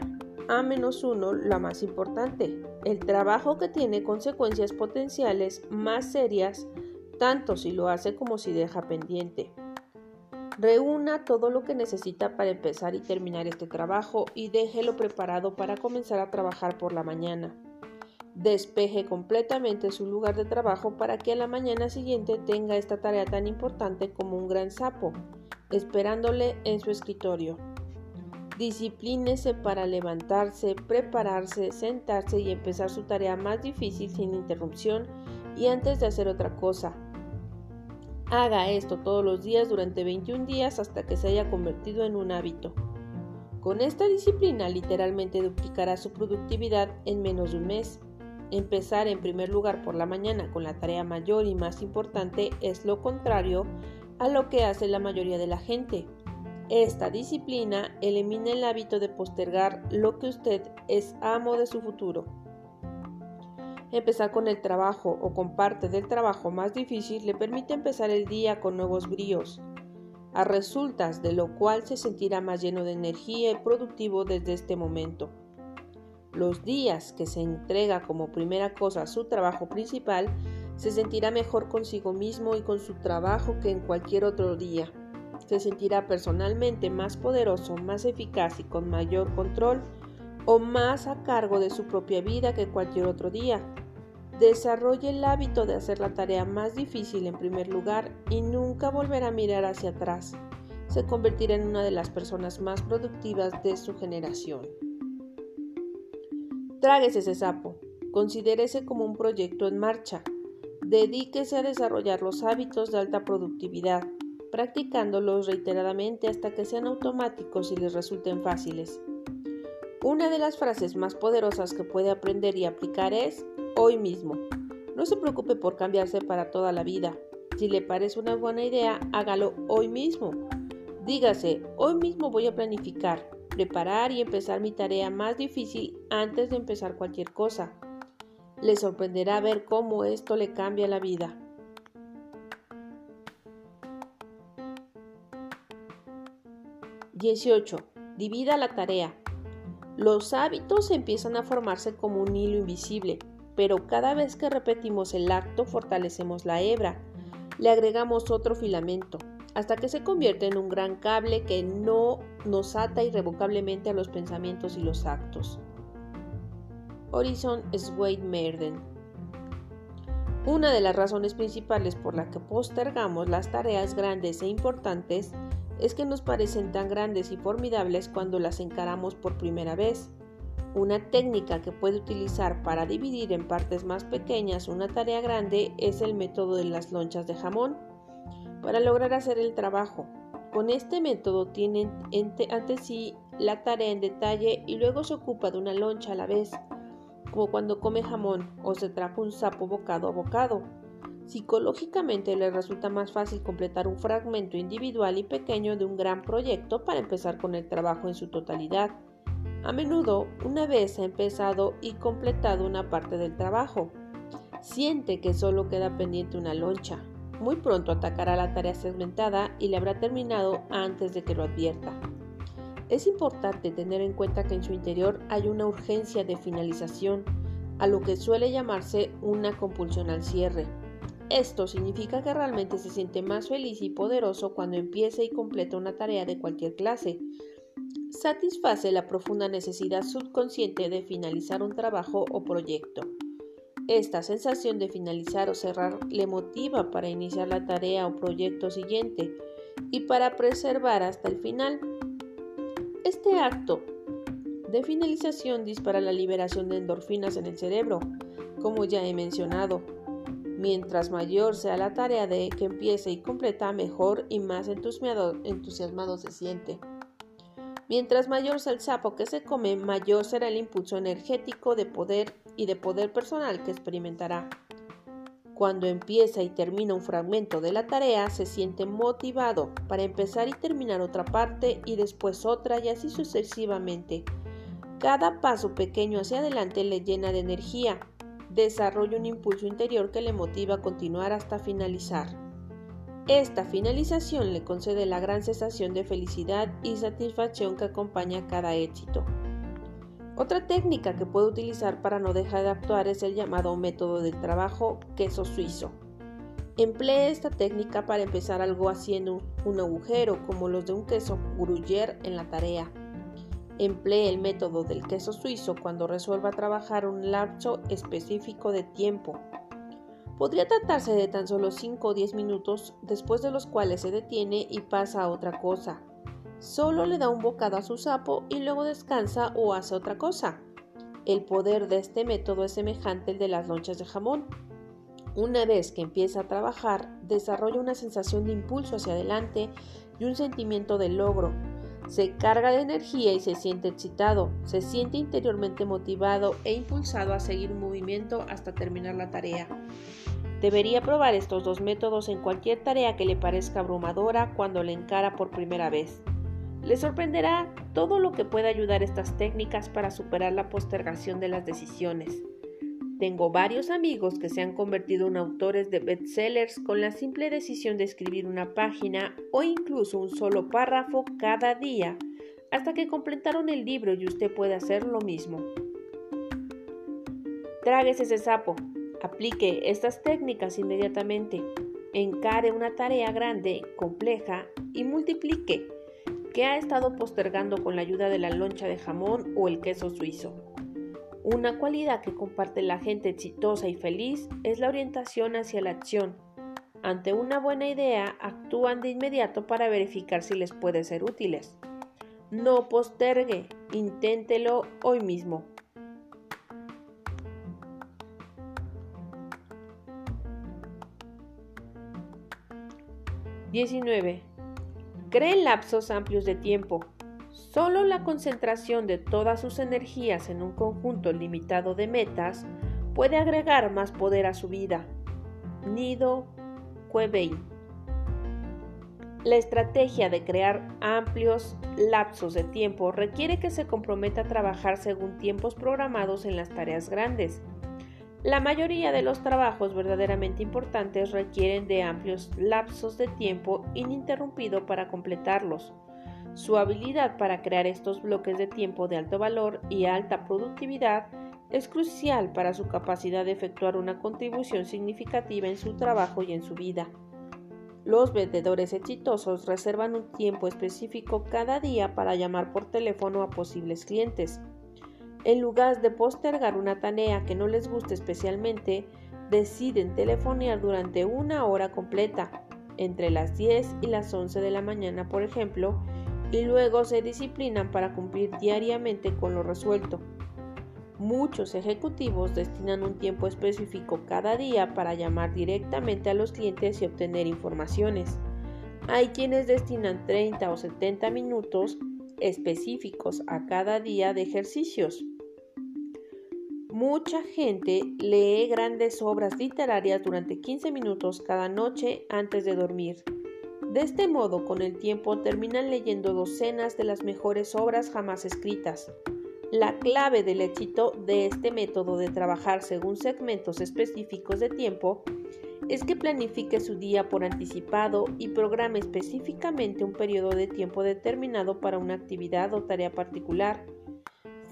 A-1, la más importante. El trabajo que tiene consecuencias potenciales más serias, tanto si lo hace como si deja pendiente. Reúna todo lo que necesita para empezar y terminar este trabajo y déjelo preparado para comenzar a trabajar por la mañana. Despeje completamente su lugar de trabajo para que a la mañana siguiente tenga esta tarea tan importante como un gran sapo, esperándole en su escritorio. Disciplínese para levantarse, prepararse, sentarse y empezar su tarea más difícil sin interrupción y antes de hacer otra cosa. Haga esto todos los días durante 21 días hasta que se haya convertido en un hábito. Con esta disciplina literalmente duplicará su productividad en menos de un mes. Empezar en primer lugar por la mañana con la tarea mayor y más importante es lo contrario a lo que hace la mayoría de la gente. Esta disciplina elimina el hábito de postergar lo que usted es amo de su futuro. Empezar con el trabajo o con parte del trabajo más difícil le permite empezar el día con nuevos bríos, a resultas de lo cual se sentirá más lleno de energía y productivo desde este momento. Los días que se entrega como primera cosa a su trabajo principal, se sentirá mejor consigo mismo y con su trabajo que en cualquier otro día. Se sentirá personalmente más poderoso, más eficaz y con mayor control o más a cargo de su propia vida que cualquier otro día. Desarrolle el hábito de hacer la tarea más difícil en primer lugar y nunca volverá a mirar hacia atrás. Se convertirá en una de las personas más productivas de su generación. Tráguese ese sapo. Considérese como un proyecto en marcha. Dedíquese a desarrollar los hábitos de alta productividad, practicándolos reiteradamente hasta que sean automáticos y les resulten fáciles. Una de las frases más poderosas que puede aprender y aplicar es hoy mismo. No se preocupe por cambiarse para toda la vida. Si le parece una buena idea, hágalo hoy mismo. Dígase, hoy mismo voy a planificar, preparar y empezar mi tarea más difícil antes de empezar cualquier cosa. Le sorprenderá ver cómo esto le cambia la vida. 18. Divida la tarea. Los hábitos empiezan a formarse como un hilo invisible, pero cada vez que repetimos el acto fortalecemos la hebra, le agregamos otro filamento, hasta que se convierte en un gran cable que no nos ata irrevocablemente a los pensamientos y los actos. Horizon Swade Merden Una de las razones principales por la que postergamos las tareas grandes e importantes es que nos parecen tan grandes y formidables cuando las encaramos por primera vez. Una técnica que puede utilizar para dividir en partes más pequeñas una tarea grande es el método de las lonchas de jamón. Para lograr hacer el trabajo, con este método tiene ante sí la tarea en detalle y luego se ocupa de una loncha a la vez, como cuando come jamón o se trapa un sapo bocado a bocado. Psicológicamente le resulta más fácil completar un fragmento individual y pequeño de un gran proyecto para empezar con el trabajo en su totalidad. A menudo, una vez ha empezado y completado una parte del trabajo, siente que solo queda pendiente una loncha. Muy pronto atacará la tarea segmentada y le habrá terminado antes de que lo advierta. Es importante tener en cuenta que en su interior hay una urgencia de finalización, a lo que suele llamarse una compulsión al cierre. Esto significa que realmente se siente más feliz y poderoso cuando empieza y completa una tarea de cualquier clase. Satisface la profunda necesidad subconsciente de finalizar un trabajo o proyecto. Esta sensación de finalizar o cerrar le motiva para iniciar la tarea o proyecto siguiente y para preservar hasta el final. Este acto de finalización dispara la liberación de endorfinas en el cerebro, como ya he mencionado, Mientras mayor sea la tarea de que empiece y completa, mejor y más entusiasmado, se siente. Mientras mayor sea el sapo que se come, mayor será el impulso energético de poder y de poder personal que experimentará. Cuando empieza y termina un fragmento de la tarea, se siente motivado para empezar y terminar otra parte y después otra y así sucesivamente. Cada paso pequeño hacia adelante le llena de energía, desarrolla un impulso interior que le motiva a continuar hasta finalizar. Esta finalización le concede la gran sensación de felicidad y satisfacción que acompaña cada éxito. Otra técnica que puede utilizar para no dejar de actuar es el llamado método del trabajo queso suizo. Emplee esta técnica para empezar algo haciendo un agujero como los de un queso gruyère en la tarea. Emplee el método del queso suizo cuando resuelva trabajar un lapso específico de tiempo. Podría tratarse de tan solo 5 o 10 minutos, después de los cuales se detiene y pasa a otra cosa. Solo le da un bocado a su sapo y luego descansa o hace otra cosa. El poder de este método es semejante al de las lonchas de jamón. Una vez que empieza a trabajar, desarrolla una sensación de impulso hacia adelante y un sentimiento de logro, se carga de energía y se siente excitado, se siente interiormente motivado e impulsado a seguir un movimiento hasta terminar la tarea. Debería probar estos dos métodos en cualquier tarea que le parezca abrumadora cuando le encara por primera vez. Le sorprenderá todo lo que puede ayudar estas técnicas para superar la postergación de las decisiones. Tengo varios amigos que se han convertido en autores de bestsellers con la simple decisión de escribir una página o incluso un solo párrafo cada día hasta que completaron el libro y usted puede hacer lo mismo. Tráguese ese sapo, aplique estas técnicas inmediatamente, encare una tarea grande, compleja y multiplique que ha estado postergando con la ayuda de la loncha de jamón o el queso suizo. Una cualidad que comparte la gente exitosa y feliz es la orientación hacia la acción. Ante una buena idea, actúan de inmediato para verificar si les puede ser útiles. No postergue, inténtelo hoy mismo. (19) Cree lapsos amplios de tiempo. Solo la concentración de todas sus energías en un conjunto limitado de metas puede agregar más poder a su vida. Nido Quevein. La estrategia de crear amplios lapsos de tiempo requiere que se comprometa a trabajar según tiempos programados en las tareas grandes. La mayoría de los trabajos verdaderamente importantes requieren de amplios lapsos de tiempo ininterrumpido para completarlos. Su habilidad para crear estos bloques de tiempo de alto valor y alta productividad es crucial para su capacidad de efectuar una contribución significativa en su trabajo y en su vida. Los vendedores exitosos reservan un tiempo específico cada día para llamar por teléfono a posibles clientes. En lugar de postergar una tarea que no les guste especialmente, deciden telefonear durante una hora completa, entre las 10 y las 11 de la mañana, por ejemplo, y luego se disciplinan para cumplir diariamente con lo resuelto. Muchos ejecutivos destinan un tiempo específico cada día para llamar directamente a los clientes y obtener informaciones. Hay quienes destinan 30 o 70 minutos específicos a cada día de ejercicios. Mucha gente lee grandes obras literarias durante 15 minutos cada noche antes de dormir. De este modo, con el tiempo terminan leyendo docenas de las mejores obras jamás escritas. La clave del éxito de este método de trabajar según segmentos específicos de tiempo es que planifique su día por anticipado y programe específicamente un periodo de tiempo determinado para una actividad o tarea particular.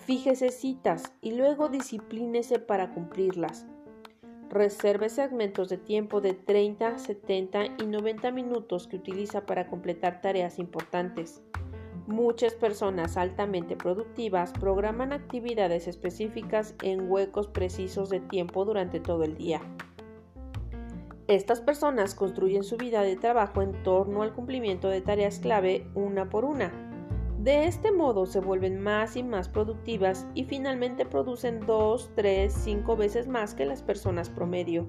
Fíjese citas y luego disciplínese para cumplirlas. Reserve segmentos de tiempo de 30, 70 y 90 minutos que utiliza para completar tareas importantes. Muchas personas altamente productivas programan actividades específicas en huecos precisos de tiempo durante todo el día. Estas personas construyen su vida de trabajo en torno al cumplimiento de tareas clave una por una de este modo se vuelven más y más productivas y finalmente producen 2, 3, 5 veces más que las personas promedio.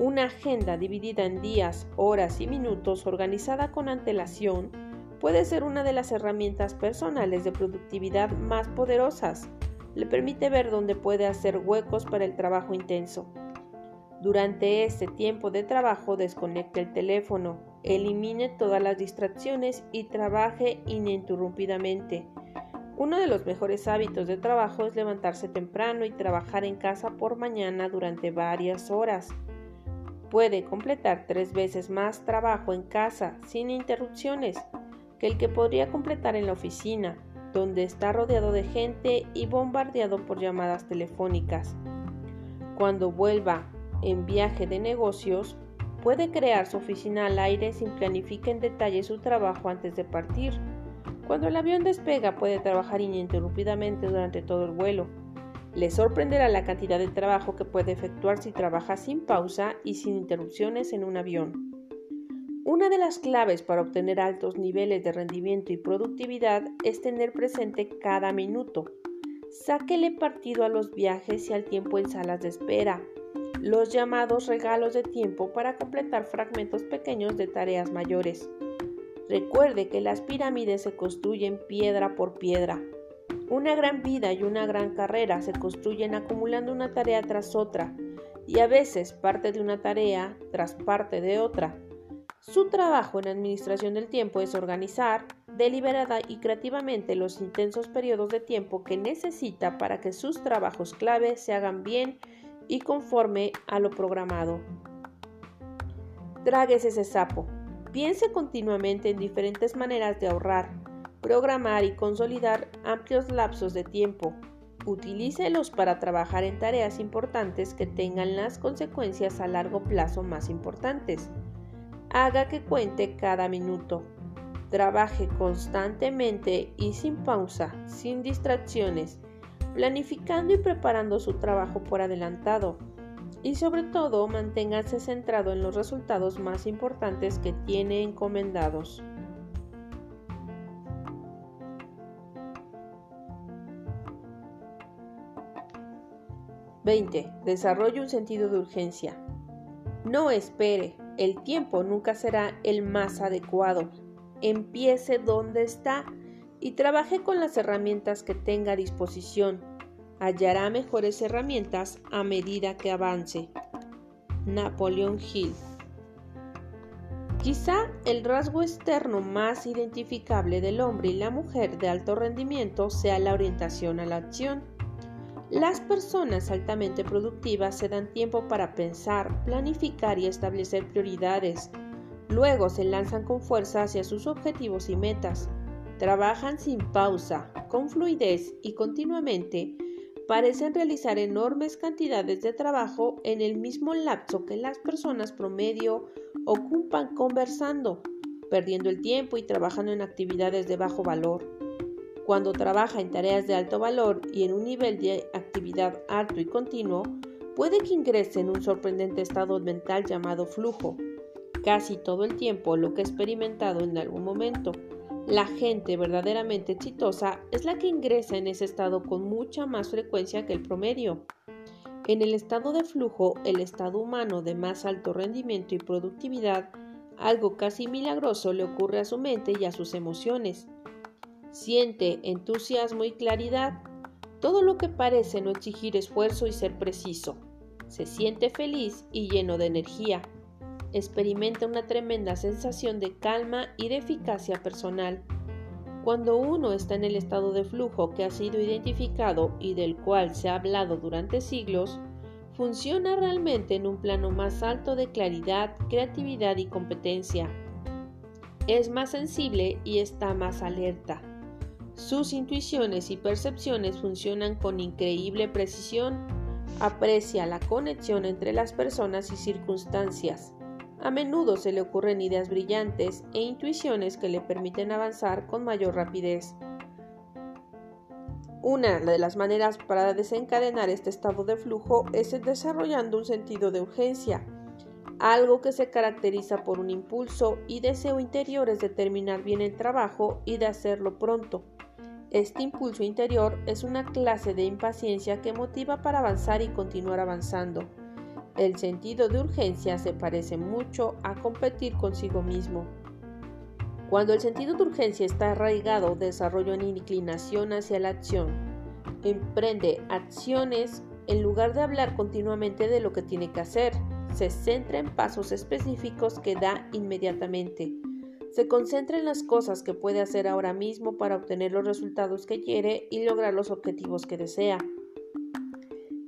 Una agenda dividida en días, horas y minutos organizada con antelación puede ser una de las herramientas personales de productividad más poderosas. Le permite ver dónde puede hacer huecos para el trabajo intenso. Durante este tiempo de trabajo desconecte el teléfono, elimine todas las distracciones y trabaje ininterrumpidamente. Uno de los mejores hábitos de trabajo es levantarse temprano y trabajar en casa por mañana durante varias horas. puede completar tres veces más trabajo en casa sin interrupciones que el que podría completar en la oficina, donde está rodeado de gente y bombardeado por llamadas telefónicas. Cuando vuelva en viaje de negocios, puede crear su oficina al aire sin planificar en detalle su trabajo antes de partir. Cuando el avión despega puede trabajar ininterrumpidamente durante todo el vuelo. Le sorprenderá la cantidad de trabajo que puede efectuar si trabaja sin pausa y sin interrupciones en un avión. Una de las claves para obtener altos niveles de rendimiento y productividad es tener presente cada minuto. Sáquele partido a los viajes y al tiempo en salas de espera, los llamados regalos de tiempo para completar fragmentos pequeños de tareas mayores. Recuerde que las pirámides se construyen piedra por piedra. Una gran vida y una gran carrera se construyen acumulando una tarea tras otra, y a veces parte de una tarea tras parte de otra. Su trabajo en administración del tiempo es organizar deliberada y creativamente los intensos periodos de tiempo que necesita para que sus trabajos clave se hagan bien y conforme a lo programado. Tragues ese sapo. Piense continuamente en diferentes maneras de ahorrar, programar y consolidar amplios lapsos de tiempo. Utilícelos para trabajar en tareas importantes que tengan las consecuencias a largo plazo más importantes. Haga que cuente cada minuto. Trabaje constantemente y sin pausa, sin distracciones planificando y preparando su trabajo por adelantado. Y sobre todo, manténgase centrado en los resultados más importantes que tiene encomendados. (20) Desarrolle un sentido de urgencia. No espere, el tiempo nunca será el más adecuado. Empiece donde está y trabaje con las herramientas que tenga a disposición. Hallará mejores herramientas a medida que avance. Napoleón Hill Quizá el rasgo externo más identificable del hombre y la mujer de alto rendimiento sea la orientación a la acción. Las personas altamente productivas se dan tiempo para pensar, planificar y establecer prioridades. Luego se lanzan con fuerza hacia sus objetivos y metas trabajan sin pausa, con fluidez y continuamente, parecen realizar enormes cantidades de trabajo en el mismo lapso que las personas promedio ocupan conversando, perdiendo el tiempo y trabajando en actividades de bajo valor. Cuando trabaja en tareas de alto valor y en un nivel de actividad alto y continuo, puede que ingrese en un sorprendente estado mental llamado flujo, casi todo el tiempo lo que ha experimentado en algún momento la gente verdaderamente exitosa es la que ingresa en ese estado con mucha más frecuencia que el promedio. En el estado de flujo, el estado humano de más alto rendimiento y productividad, algo casi milagroso le ocurre a su mente y a sus emociones. Siente entusiasmo y claridad, todo lo que parece no exigir esfuerzo y ser preciso. Se siente feliz y lleno de energía experimenta una tremenda sensación de calma y de eficacia personal. Cuando uno está en el estado de flujo que ha sido identificado y del cual se ha hablado durante siglos, funciona realmente en un plano más alto de claridad, creatividad y competencia. Es más sensible y está más alerta. Sus intuiciones y percepciones funcionan con increíble precisión. Aprecia la conexión entre las personas y circunstancias a menudo se le ocurren ideas brillantes e intuiciones que le permiten avanzar con mayor rapidez. Una de las maneras para desencadenar este estado de flujo es desarrollando un sentido de urgencia, algo que se caracteriza por un impulso y deseo interiores de terminar bien el trabajo y de hacerlo pronto. Este impulso interior es una clase de impaciencia que motiva para avanzar y continuar avanzando. El sentido de urgencia se parece mucho a competir consigo mismo. Cuando el sentido de urgencia está arraigado, desarrolla una inclinación hacia la acción. Emprende acciones en lugar de hablar continuamente de lo que tiene que hacer. Se centra en pasos específicos que da inmediatamente. Se concentra en las cosas que puede hacer ahora mismo para obtener los resultados que quiere y lograr los objetivos que desea.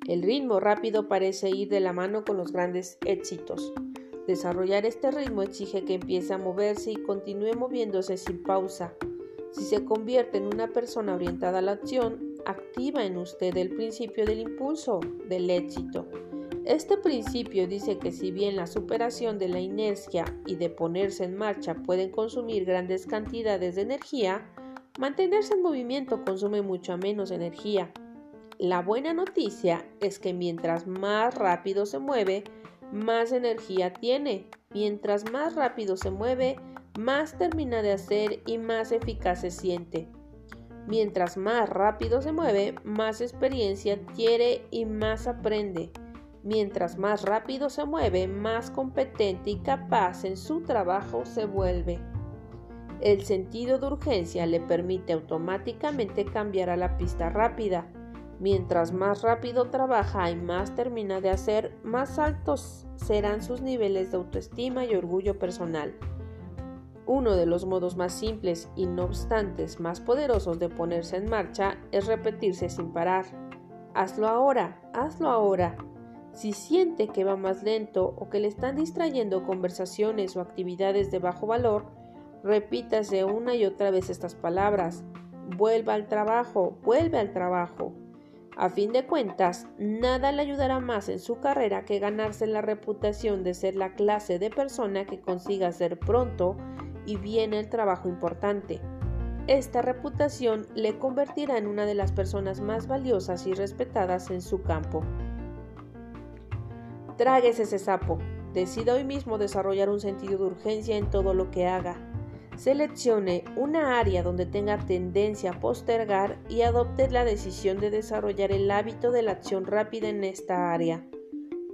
El ritmo rápido parece ir de la mano con los grandes éxitos. Desarrollar este ritmo exige que empiece a moverse y continúe moviéndose sin pausa. Si se convierte en una persona orientada a la acción, activa en usted el principio del impulso, del éxito. Este principio dice que si bien la superación de la inercia y de ponerse en marcha pueden consumir grandes cantidades de energía, mantenerse en movimiento consume mucho menos energía. La buena noticia es que mientras más rápido se mueve, más energía tiene. Mientras más rápido se mueve, más termina de hacer y más eficaz se siente. Mientras más rápido se mueve, más experiencia tiene y más aprende. Mientras más rápido se mueve, más competente y capaz en su trabajo se vuelve. El sentido de urgencia le permite automáticamente cambiar a la pista rápida. Mientras más rápido trabaja y más termina de hacer, más altos serán sus niveles de autoestima y orgullo personal. Uno de los modos más simples y no obstantes más poderosos de ponerse en marcha es repetirse sin parar. Hazlo ahora, hazlo ahora. Si siente que va más lento o que le están distrayendo conversaciones o actividades de bajo valor, repítase una y otra vez estas palabras. Vuelva al trabajo, vuelve al trabajo. A fin de cuentas, nada le ayudará más en su carrera que ganarse la reputación de ser la clase de persona que consiga hacer pronto y bien el trabajo importante. Esta reputación le convertirá en una de las personas más valiosas y respetadas en su campo. Tráguese ese sapo. Decida hoy mismo desarrollar un sentido de urgencia en todo lo que haga. Seleccione una área donde tenga tendencia a postergar y adopte la decisión de desarrollar el hábito de la acción rápida en esta área.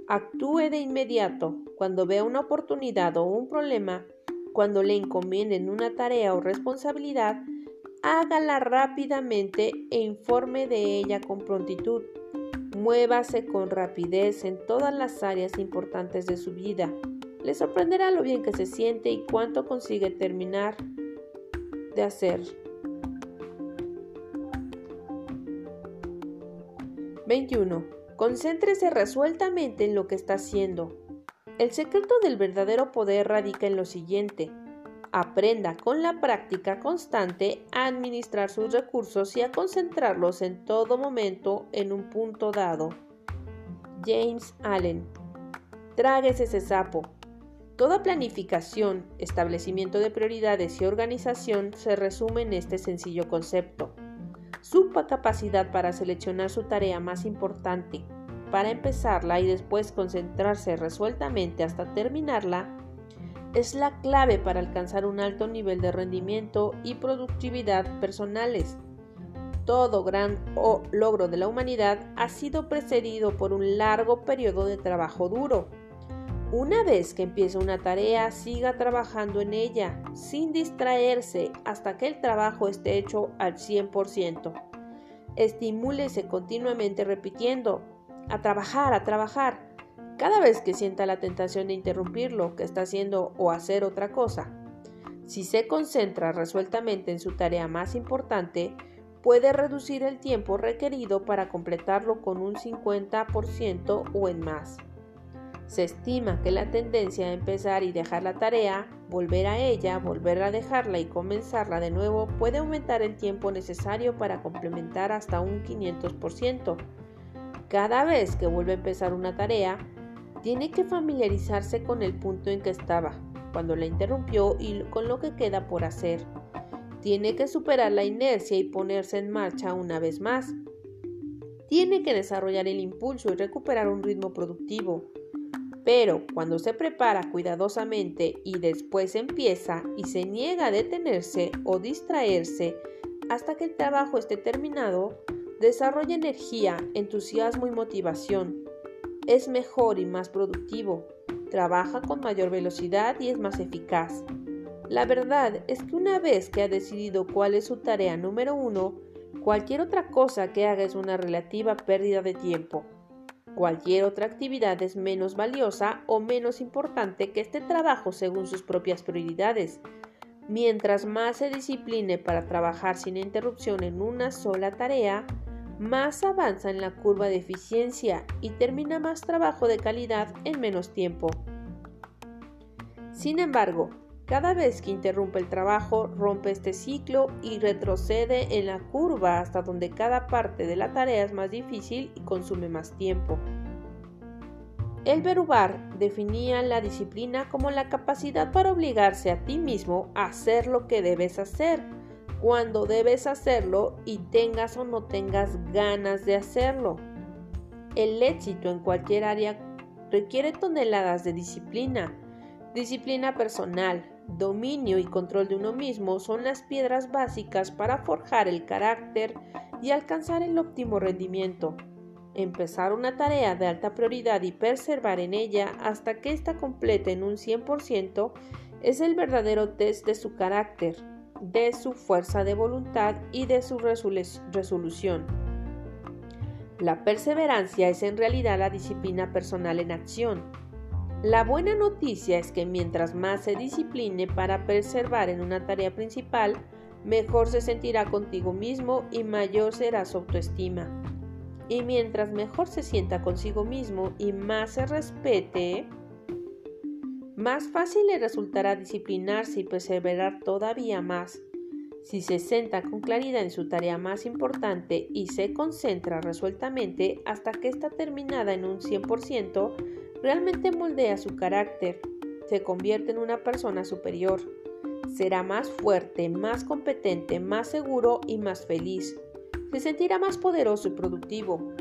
Actúe de inmediato cuando vea una oportunidad o un problema, cuando le encomienden una tarea o responsabilidad, hágala rápidamente e informe de ella con prontitud. Muévase con rapidez en todas las áreas importantes de su vida. Le sorprenderá lo bien que se siente y cuánto consigue terminar de hacer. 21. Concéntrese resueltamente en lo que está haciendo. El secreto del verdadero poder radica en lo siguiente. Aprenda con la práctica constante a administrar sus recursos y a concentrarlos en todo momento en un punto dado. James Allen. Tráguese ese sapo. Toda planificación, establecimiento de prioridades y organización se resume en este sencillo concepto. Su capacidad para seleccionar su tarea más importante, para empezarla y después concentrarse resueltamente hasta terminarla, es la clave para alcanzar un alto nivel de rendimiento y productividad personales. Todo gran logro de la humanidad ha sido precedido por un largo periodo de trabajo duro. Una vez que empiece una tarea, siga trabajando en ella, sin distraerse hasta que el trabajo esté hecho al 100%. Estimúlese continuamente repitiendo, a trabajar, a trabajar, cada vez que sienta la tentación de interrumpir lo que está haciendo o hacer otra cosa. Si se concentra resueltamente en su tarea más importante, puede reducir el tiempo requerido para completarlo con un 50% o en más. Se estima que la tendencia a empezar y dejar la tarea, volver a ella, volver a dejarla y comenzarla de nuevo puede aumentar el tiempo necesario para complementar hasta un 500%. Cada vez que vuelve a empezar una tarea, tiene que familiarizarse con el punto en que estaba, cuando la interrumpió y con lo que queda por hacer. Tiene que superar la inercia y ponerse en marcha una vez más. Tiene que desarrollar el impulso y recuperar un ritmo productivo. Pero cuando se prepara cuidadosamente y después empieza y se niega a detenerse o distraerse hasta que el trabajo esté terminado, desarrolla energía, entusiasmo y motivación es mejor y más productivo, trabaja con mayor velocidad y es más eficaz. La verdad es que una vez que ha decidido cuál es su tarea número uno, cualquier otra cosa que haga es una relativa pérdida de tiempo. Cualquier otra actividad es menos valiosa o menos importante que este trabajo según sus propias prioridades. Mientras más se discipline para trabajar sin interrupción en una sola tarea, más avanza en la curva de eficiencia y termina más trabajo de calidad en menos tiempo. Sin embargo, cada vez que interrumpe el trabajo, rompe este ciclo y retrocede en la curva hasta donde cada parte de la tarea es más difícil y consume más tiempo. El Berubar definía la disciplina como la capacidad para obligarse a ti mismo a hacer lo que debes hacer, cuando debes hacerlo y tengas o no tengas ganas de hacerlo. El éxito en cualquier área requiere toneladas de disciplina. Disciplina personal, dominio y control de uno mismo son las piedras básicas para forjar el carácter y alcanzar el óptimo rendimiento empezar una tarea de alta prioridad y perseverar en ella hasta que ésta complete en un 100% es el verdadero test de su carácter, de su fuerza de voluntad y de su resolución. La perseverancia es en realidad la disciplina personal en acción. La buena noticia es que mientras más se discipline para perseverar en una tarea principal, mejor se sentirá contigo mismo y mayor será su autoestima. Y mientras mejor se sienta consigo mismo y más se respete, más fácil le resultará disciplinarse y perseverar todavía más. Si se sienta con claridad en su tarea más importante y se concentra resueltamente hasta que está terminada en un 100%, realmente moldea su carácter, se convierte en una persona superior. Será más fuerte, más competente, más seguro y más feliz se sentirá más poderoso y productivo.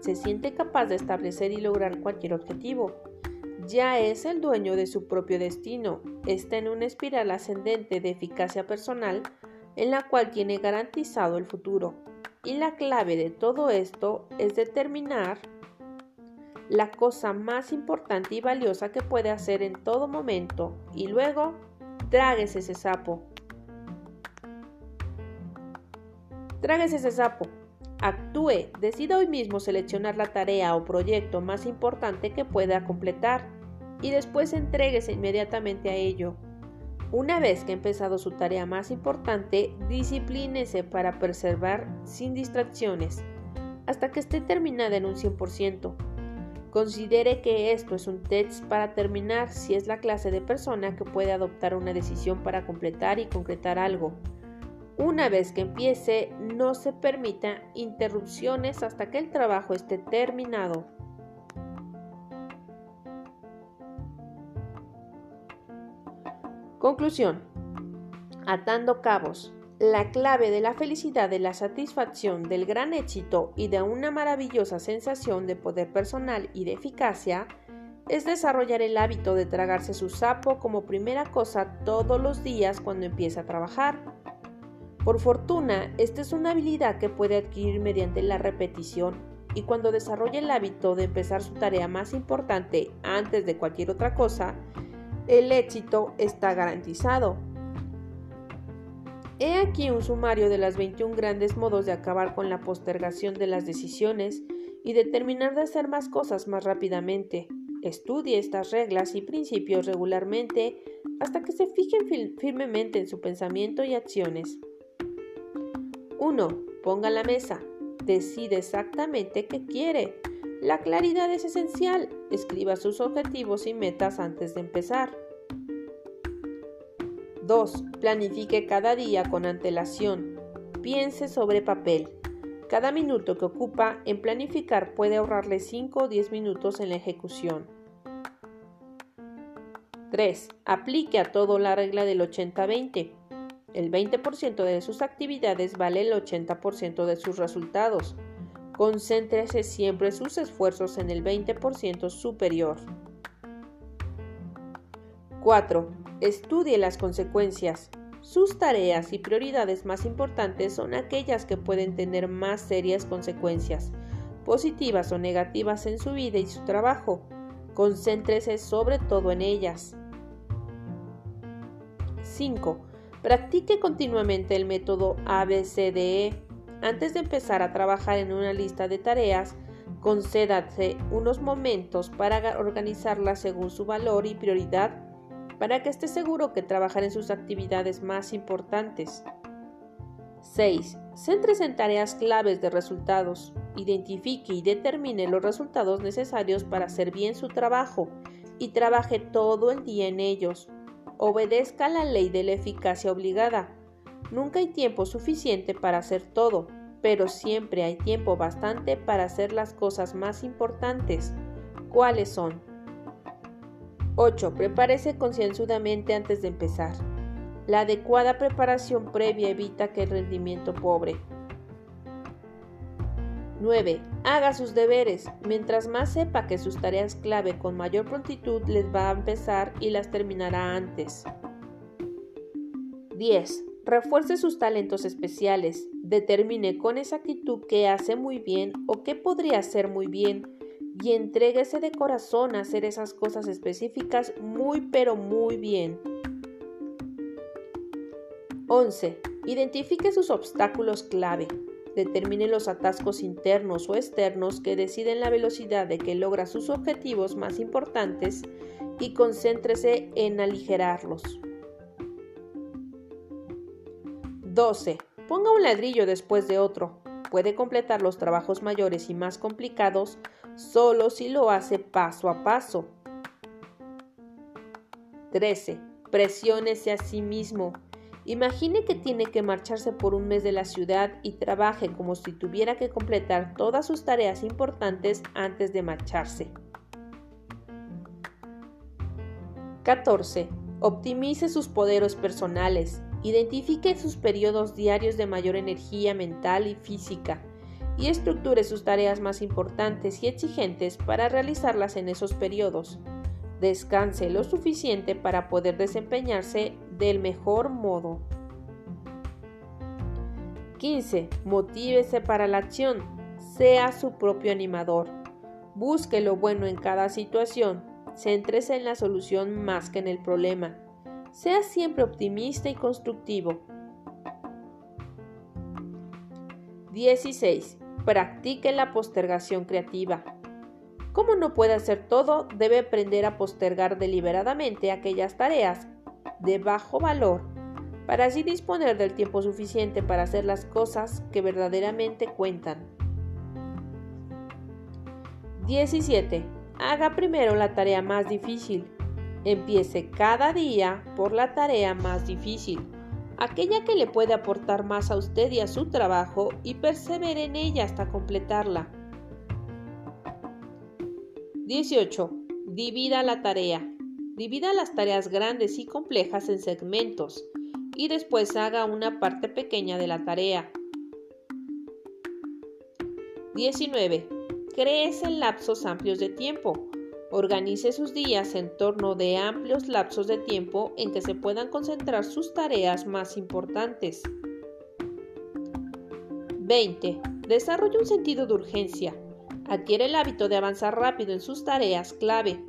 Se siente capaz de establecer y lograr cualquier objetivo. Ya es el dueño de su propio destino. Está en una espiral ascendente de eficacia personal en la cual tiene garantizado el futuro. Y la clave de todo esto es determinar la cosa más importante y valiosa que puede hacer en todo momento y luego tráguese ese sapo. Tráguese ese sapo. Actúe, decida hoy mismo seleccionar la tarea o proyecto más importante que pueda completar y después entréguese inmediatamente a ello. Una vez que ha empezado su tarea más importante, disciplínese para preservar sin distracciones hasta que esté terminada en un 100%. Considere que esto es un test para terminar si es la clase de persona que puede adoptar una decisión para completar y concretar algo. Una vez que empiece, no se permita interrupciones hasta que el trabajo esté terminado. Conclusión. Atando cabos. La clave de la felicidad, de la satisfacción, del gran éxito y de una maravillosa sensación de poder personal y de eficacia es desarrollar el hábito de tragarse su sapo como primera cosa todos los días cuando empieza a trabajar. Por fortuna, esta es una habilidad que puede adquirir mediante la repetición y cuando desarrolla el hábito de empezar su tarea más importante antes de cualquier otra cosa, el éxito está garantizado. He aquí un sumario de las 21 grandes modos de acabar con la postergación de las decisiones y de terminar de hacer más cosas más rápidamente. Estudie estas reglas y principios regularmente hasta que se fijen firmemente en su pensamiento y acciones. 1. Ponga la mesa. Decide exactamente qué quiere. La claridad es esencial. Escriba sus objetivos y metas antes de empezar. 2. Planifique cada día con antelación. Piense sobre papel. Cada minuto que ocupa en planificar puede ahorrarle 5 o 10 minutos en la ejecución. 3. Aplique a todo la regla del 80-20. El 20% de sus actividades vale el 80% de sus resultados. Concéntrese siempre sus esfuerzos en el 20% superior. 4. Estudie las consecuencias. Sus tareas y prioridades más importantes son aquellas que pueden tener más serias consecuencias, positivas o negativas en su vida y su trabajo. Concéntrese sobre todo en ellas. 5 Practique continuamente el método ABCDE. Antes de empezar a trabajar en una lista de tareas, concédase unos momentos para organizarla según su valor y prioridad para que esté seguro que trabajar en sus actividades más importantes. 6. Céntrese en tareas claves de resultados. Identifique y determine los resultados necesarios para hacer bien su trabajo y trabaje todo el día en ellos. obedezca la ley de la eficacia obligada. Nunca hay tiempo suficiente para hacer todo, pero siempre hay tiempo bastante para hacer las cosas más importantes. ¿Cuáles son? 8. Prepárese concienzudamente antes de empezar. La adecuada preparación previa evita que el rendimiento pobre. 9. Haga sus deberes. Mientras más sepa que sus tareas clave con mayor prontitud les va a empezar y las terminará antes. 10. Refuerce sus talentos especiales. Determine con exactitud qué hace muy bien o qué podría hacer muy bien y entréguese de corazón a hacer esas cosas específicas muy pero muy bien. 11. Identifique sus obstáculos clave. Determine los atascos internos o externos que deciden la velocidad de que logra sus objetivos más importantes y concéntrese en aligerarlos. 12. Ponga un ladrillo después de otro. Puede completar los trabajos mayores y más complicados solo si lo hace paso a paso. 13. Presiónese a sí mismo. Imagine que tiene que marcharse por un mes de la ciudad y trabaje como si tuviera que completar todas sus tareas importantes antes de marcharse. 14. Optimice sus poderes personales. Identifique sus periodos diarios de mayor energía mental y física y estructure sus tareas más importantes y exigentes para realizarlas en esos periodos. Descanse lo suficiente para poder desempeñarse del mejor modo. 15. Motívese para la acción. Sea su propio animador. Busque lo bueno en cada situación. Céntrese en la solución más que en el problema. Sea siempre optimista y constructivo. 16. Practique la postergación creativa. Como no puede hacer todo, debe aprender a postergar deliberadamente aquellas tareas de bajo valor para así disponer del tiempo suficiente para hacer las cosas que verdaderamente cuentan. 17. Haga primero la tarea más difícil. Empiece cada día por la tarea más difícil aquella que le puede aportar más a usted y a su trabajo y persevere en ella hasta completarla. 18. Divida la tarea. Divida las tareas grandes y complejas en segmentos y después haga una parte pequeña de la tarea. 19. Crees en lapsos amplios de tiempo. Organice sus días en torno de amplios lapsos de tiempo en que se puedan concentrar sus tareas más importantes. 20. Desarrolle un sentido de urgencia. Adquiere el hábito de avanzar rápido en sus tareas clave.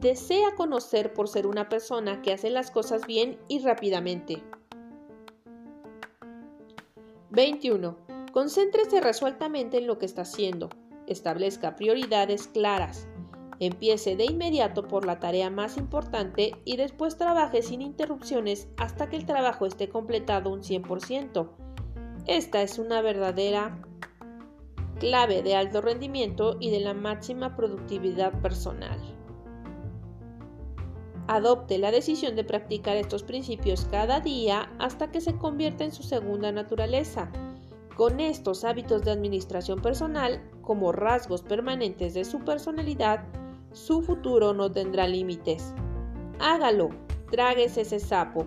Desea conocer por ser una persona que hace las cosas bien y rápidamente. 21. Concéntrese resueltamente en lo que está haciendo. Establezca prioridades claras. Empiece de inmediato por la tarea más importante y después trabaje sin interrupciones hasta que el trabajo esté completado un 100%. Esta es una verdadera clave de alto rendimiento y de la máxima productividad personal. Adopte la decisión de practicar estos principios cada día hasta que se convierta en su segunda naturaleza. Con estos hábitos de administración personal como rasgos permanentes de su personalidad, su futuro no tendrá límites. Hágalo, tráguese ese sapo.